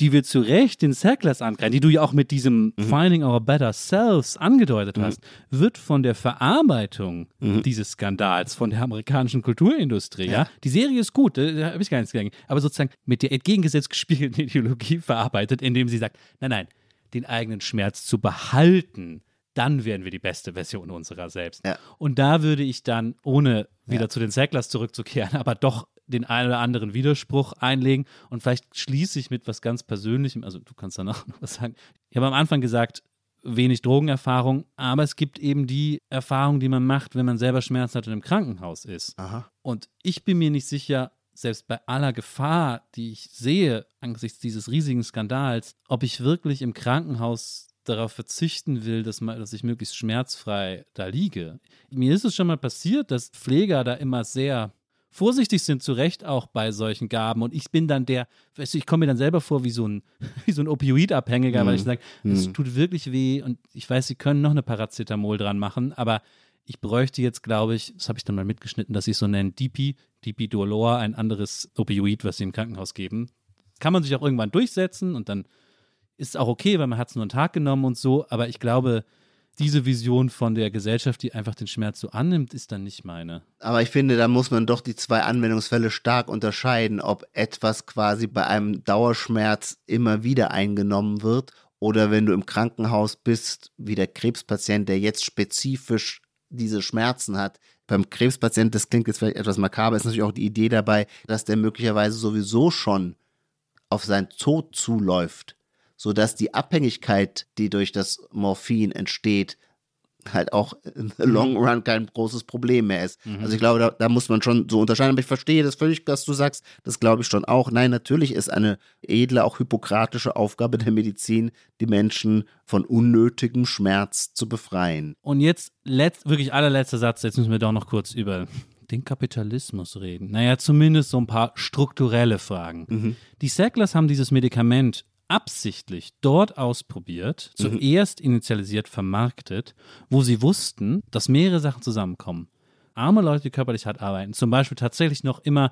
die wir zu Recht den Sacklers angreifen, die du ja auch mit diesem mhm. Finding Our Better Selves angedeutet mhm. hast, wird von der Verarbeitung mhm. dieses Skandals, von der amerikanischen Kulturindustrie, ja, ja die Serie ist gut, da habe ich gar nichts gegen, aber sozusagen mit der entgegengesetzt gespiegelten *laughs* Ideologie verarbeitet, indem sie sagt, nein, nein, den eigenen Schmerz zu behalten, dann werden wir die beste Version unserer selbst. Ja. Und da würde ich dann, ohne wieder ja. zu den Sacklers zurückzukehren, *laughs* aber doch den einen oder anderen Widerspruch einlegen und vielleicht schließe ich mit was ganz Persönlichem, also du kannst danach *laughs* noch was sagen. Ich habe am Anfang gesagt, wenig Drogenerfahrung, aber es gibt eben die Erfahrung, die man macht, wenn man selber Schmerzen hat und im Krankenhaus ist. Aha. Und ich bin mir nicht sicher, selbst bei aller Gefahr, die ich sehe angesichts dieses riesigen Skandals, ob ich wirklich im Krankenhaus darauf verzichten will, dass, mal, dass ich möglichst schmerzfrei da liege. Mir ist es schon mal passiert, dass Pfleger da immer sehr vorsichtig sind, zu Recht auch bei solchen Gaben. Und ich bin dann der, weißt du, ich komme mir dann selber vor wie so ein, *laughs* wie so ein Opioidabhängiger, mhm. weil ich sage, es mhm. tut wirklich weh und ich weiß, sie können noch eine Paracetamol dran machen, aber ich bräuchte jetzt, glaube ich, das habe ich dann mal mitgeschnitten, dass sie es so nennen, DP, DP Dolor, ein anderes Opioid, was sie im Krankenhaus geben. Kann man sich auch irgendwann durchsetzen und dann ist es auch okay, weil man hat es nur einen Tag genommen und so, aber ich glaube, diese Vision von der Gesellschaft, die einfach den Schmerz so annimmt, ist dann nicht meine. Aber ich finde, da muss man doch die zwei Anwendungsfälle stark unterscheiden, ob etwas quasi bei einem Dauerschmerz immer wieder eingenommen wird oder wenn du im Krankenhaus bist, wie der Krebspatient, der jetzt spezifisch diese Schmerzen hat. Beim Krebspatient, das klingt jetzt vielleicht etwas makaber, ist natürlich auch die Idee dabei, dass der möglicherweise sowieso schon auf seinen Tod zuläuft sodass die Abhängigkeit, die durch das Morphin entsteht, halt auch in the long mhm. run kein großes Problem mehr ist. Mhm. Also ich glaube, da, da, muss man schon so unterscheiden. Aber ich verstehe das völlig, was du sagst. Das glaube ich schon auch. Nein, natürlich ist eine edle, auch hypokratische Aufgabe der Medizin, die Menschen von unnötigem Schmerz zu befreien. Und jetzt letzt, wirklich allerletzter Satz. Jetzt müssen wir doch noch kurz über den Kapitalismus reden. Naja, zumindest so ein paar strukturelle Fragen. Mhm. Die Sacklers haben dieses Medikament absichtlich dort ausprobiert, mhm. zuerst initialisiert vermarktet, wo sie wussten, dass mehrere Sachen zusammenkommen. Arme Leute, die körperlich hart arbeiten, zum Beispiel tatsächlich noch immer,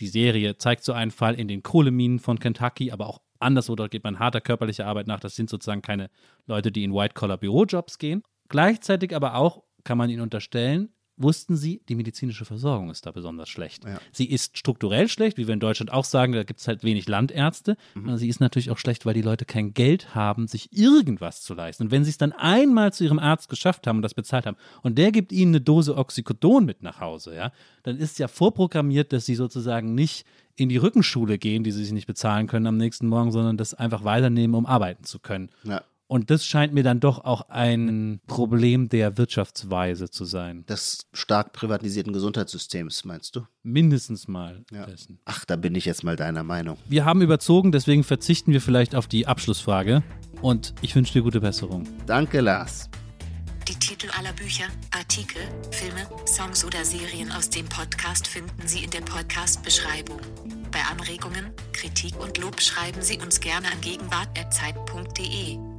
die Serie zeigt so einen Fall in den Kohleminen von Kentucky, aber auch anderswo, dort geht man harter körperlicher Arbeit nach. Das sind sozusagen keine Leute, die in White-Collar-Bürojobs gehen. Gleichzeitig aber auch, kann man ihnen unterstellen, wussten sie, die medizinische Versorgung ist da besonders schlecht. Ja. Sie ist strukturell schlecht, wie wir in Deutschland auch sagen, da gibt es halt wenig Landärzte. Mhm. Sie ist natürlich auch schlecht, weil die Leute kein Geld haben, sich irgendwas zu leisten. Und wenn sie es dann einmal zu ihrem Arzt geschafft haben und das bezahlt haben und der gibt ihnen eine Dose Oxycodon mit nach Hause, ja, dann ist ja vorprogrammiert, dass sie sozusagen nicht in die Rückenschule gehen, die sie sich nicht bezahlen können am nächsten Morgen, sondern das einfach weiternehmen, um arbeiten zu können. Ja. Und das scheint mir dann doch auch ein Problem der Wirtschaftsweise zu sein. Des stark privatisierten Gesundheitssystems, meinst du? Mindestens mal ja. dessen. Ach, da bin ich jetzt mal deiner Meinung. Wir haben überzogen, deswegen verzichten wir vielleicht auf die Abschlussfrage. Und ich wünsche dir gute Besserung. Danke, Lars. Die Titel aller Bücher, Artikel, Filme, Songs oder Serien aus dem Podcast finden Sie in der Podcast-Beschreibung. Bei Anregungen, Kritik und Lob schreiben Sie uns gerne an gegenwart.zeit.de.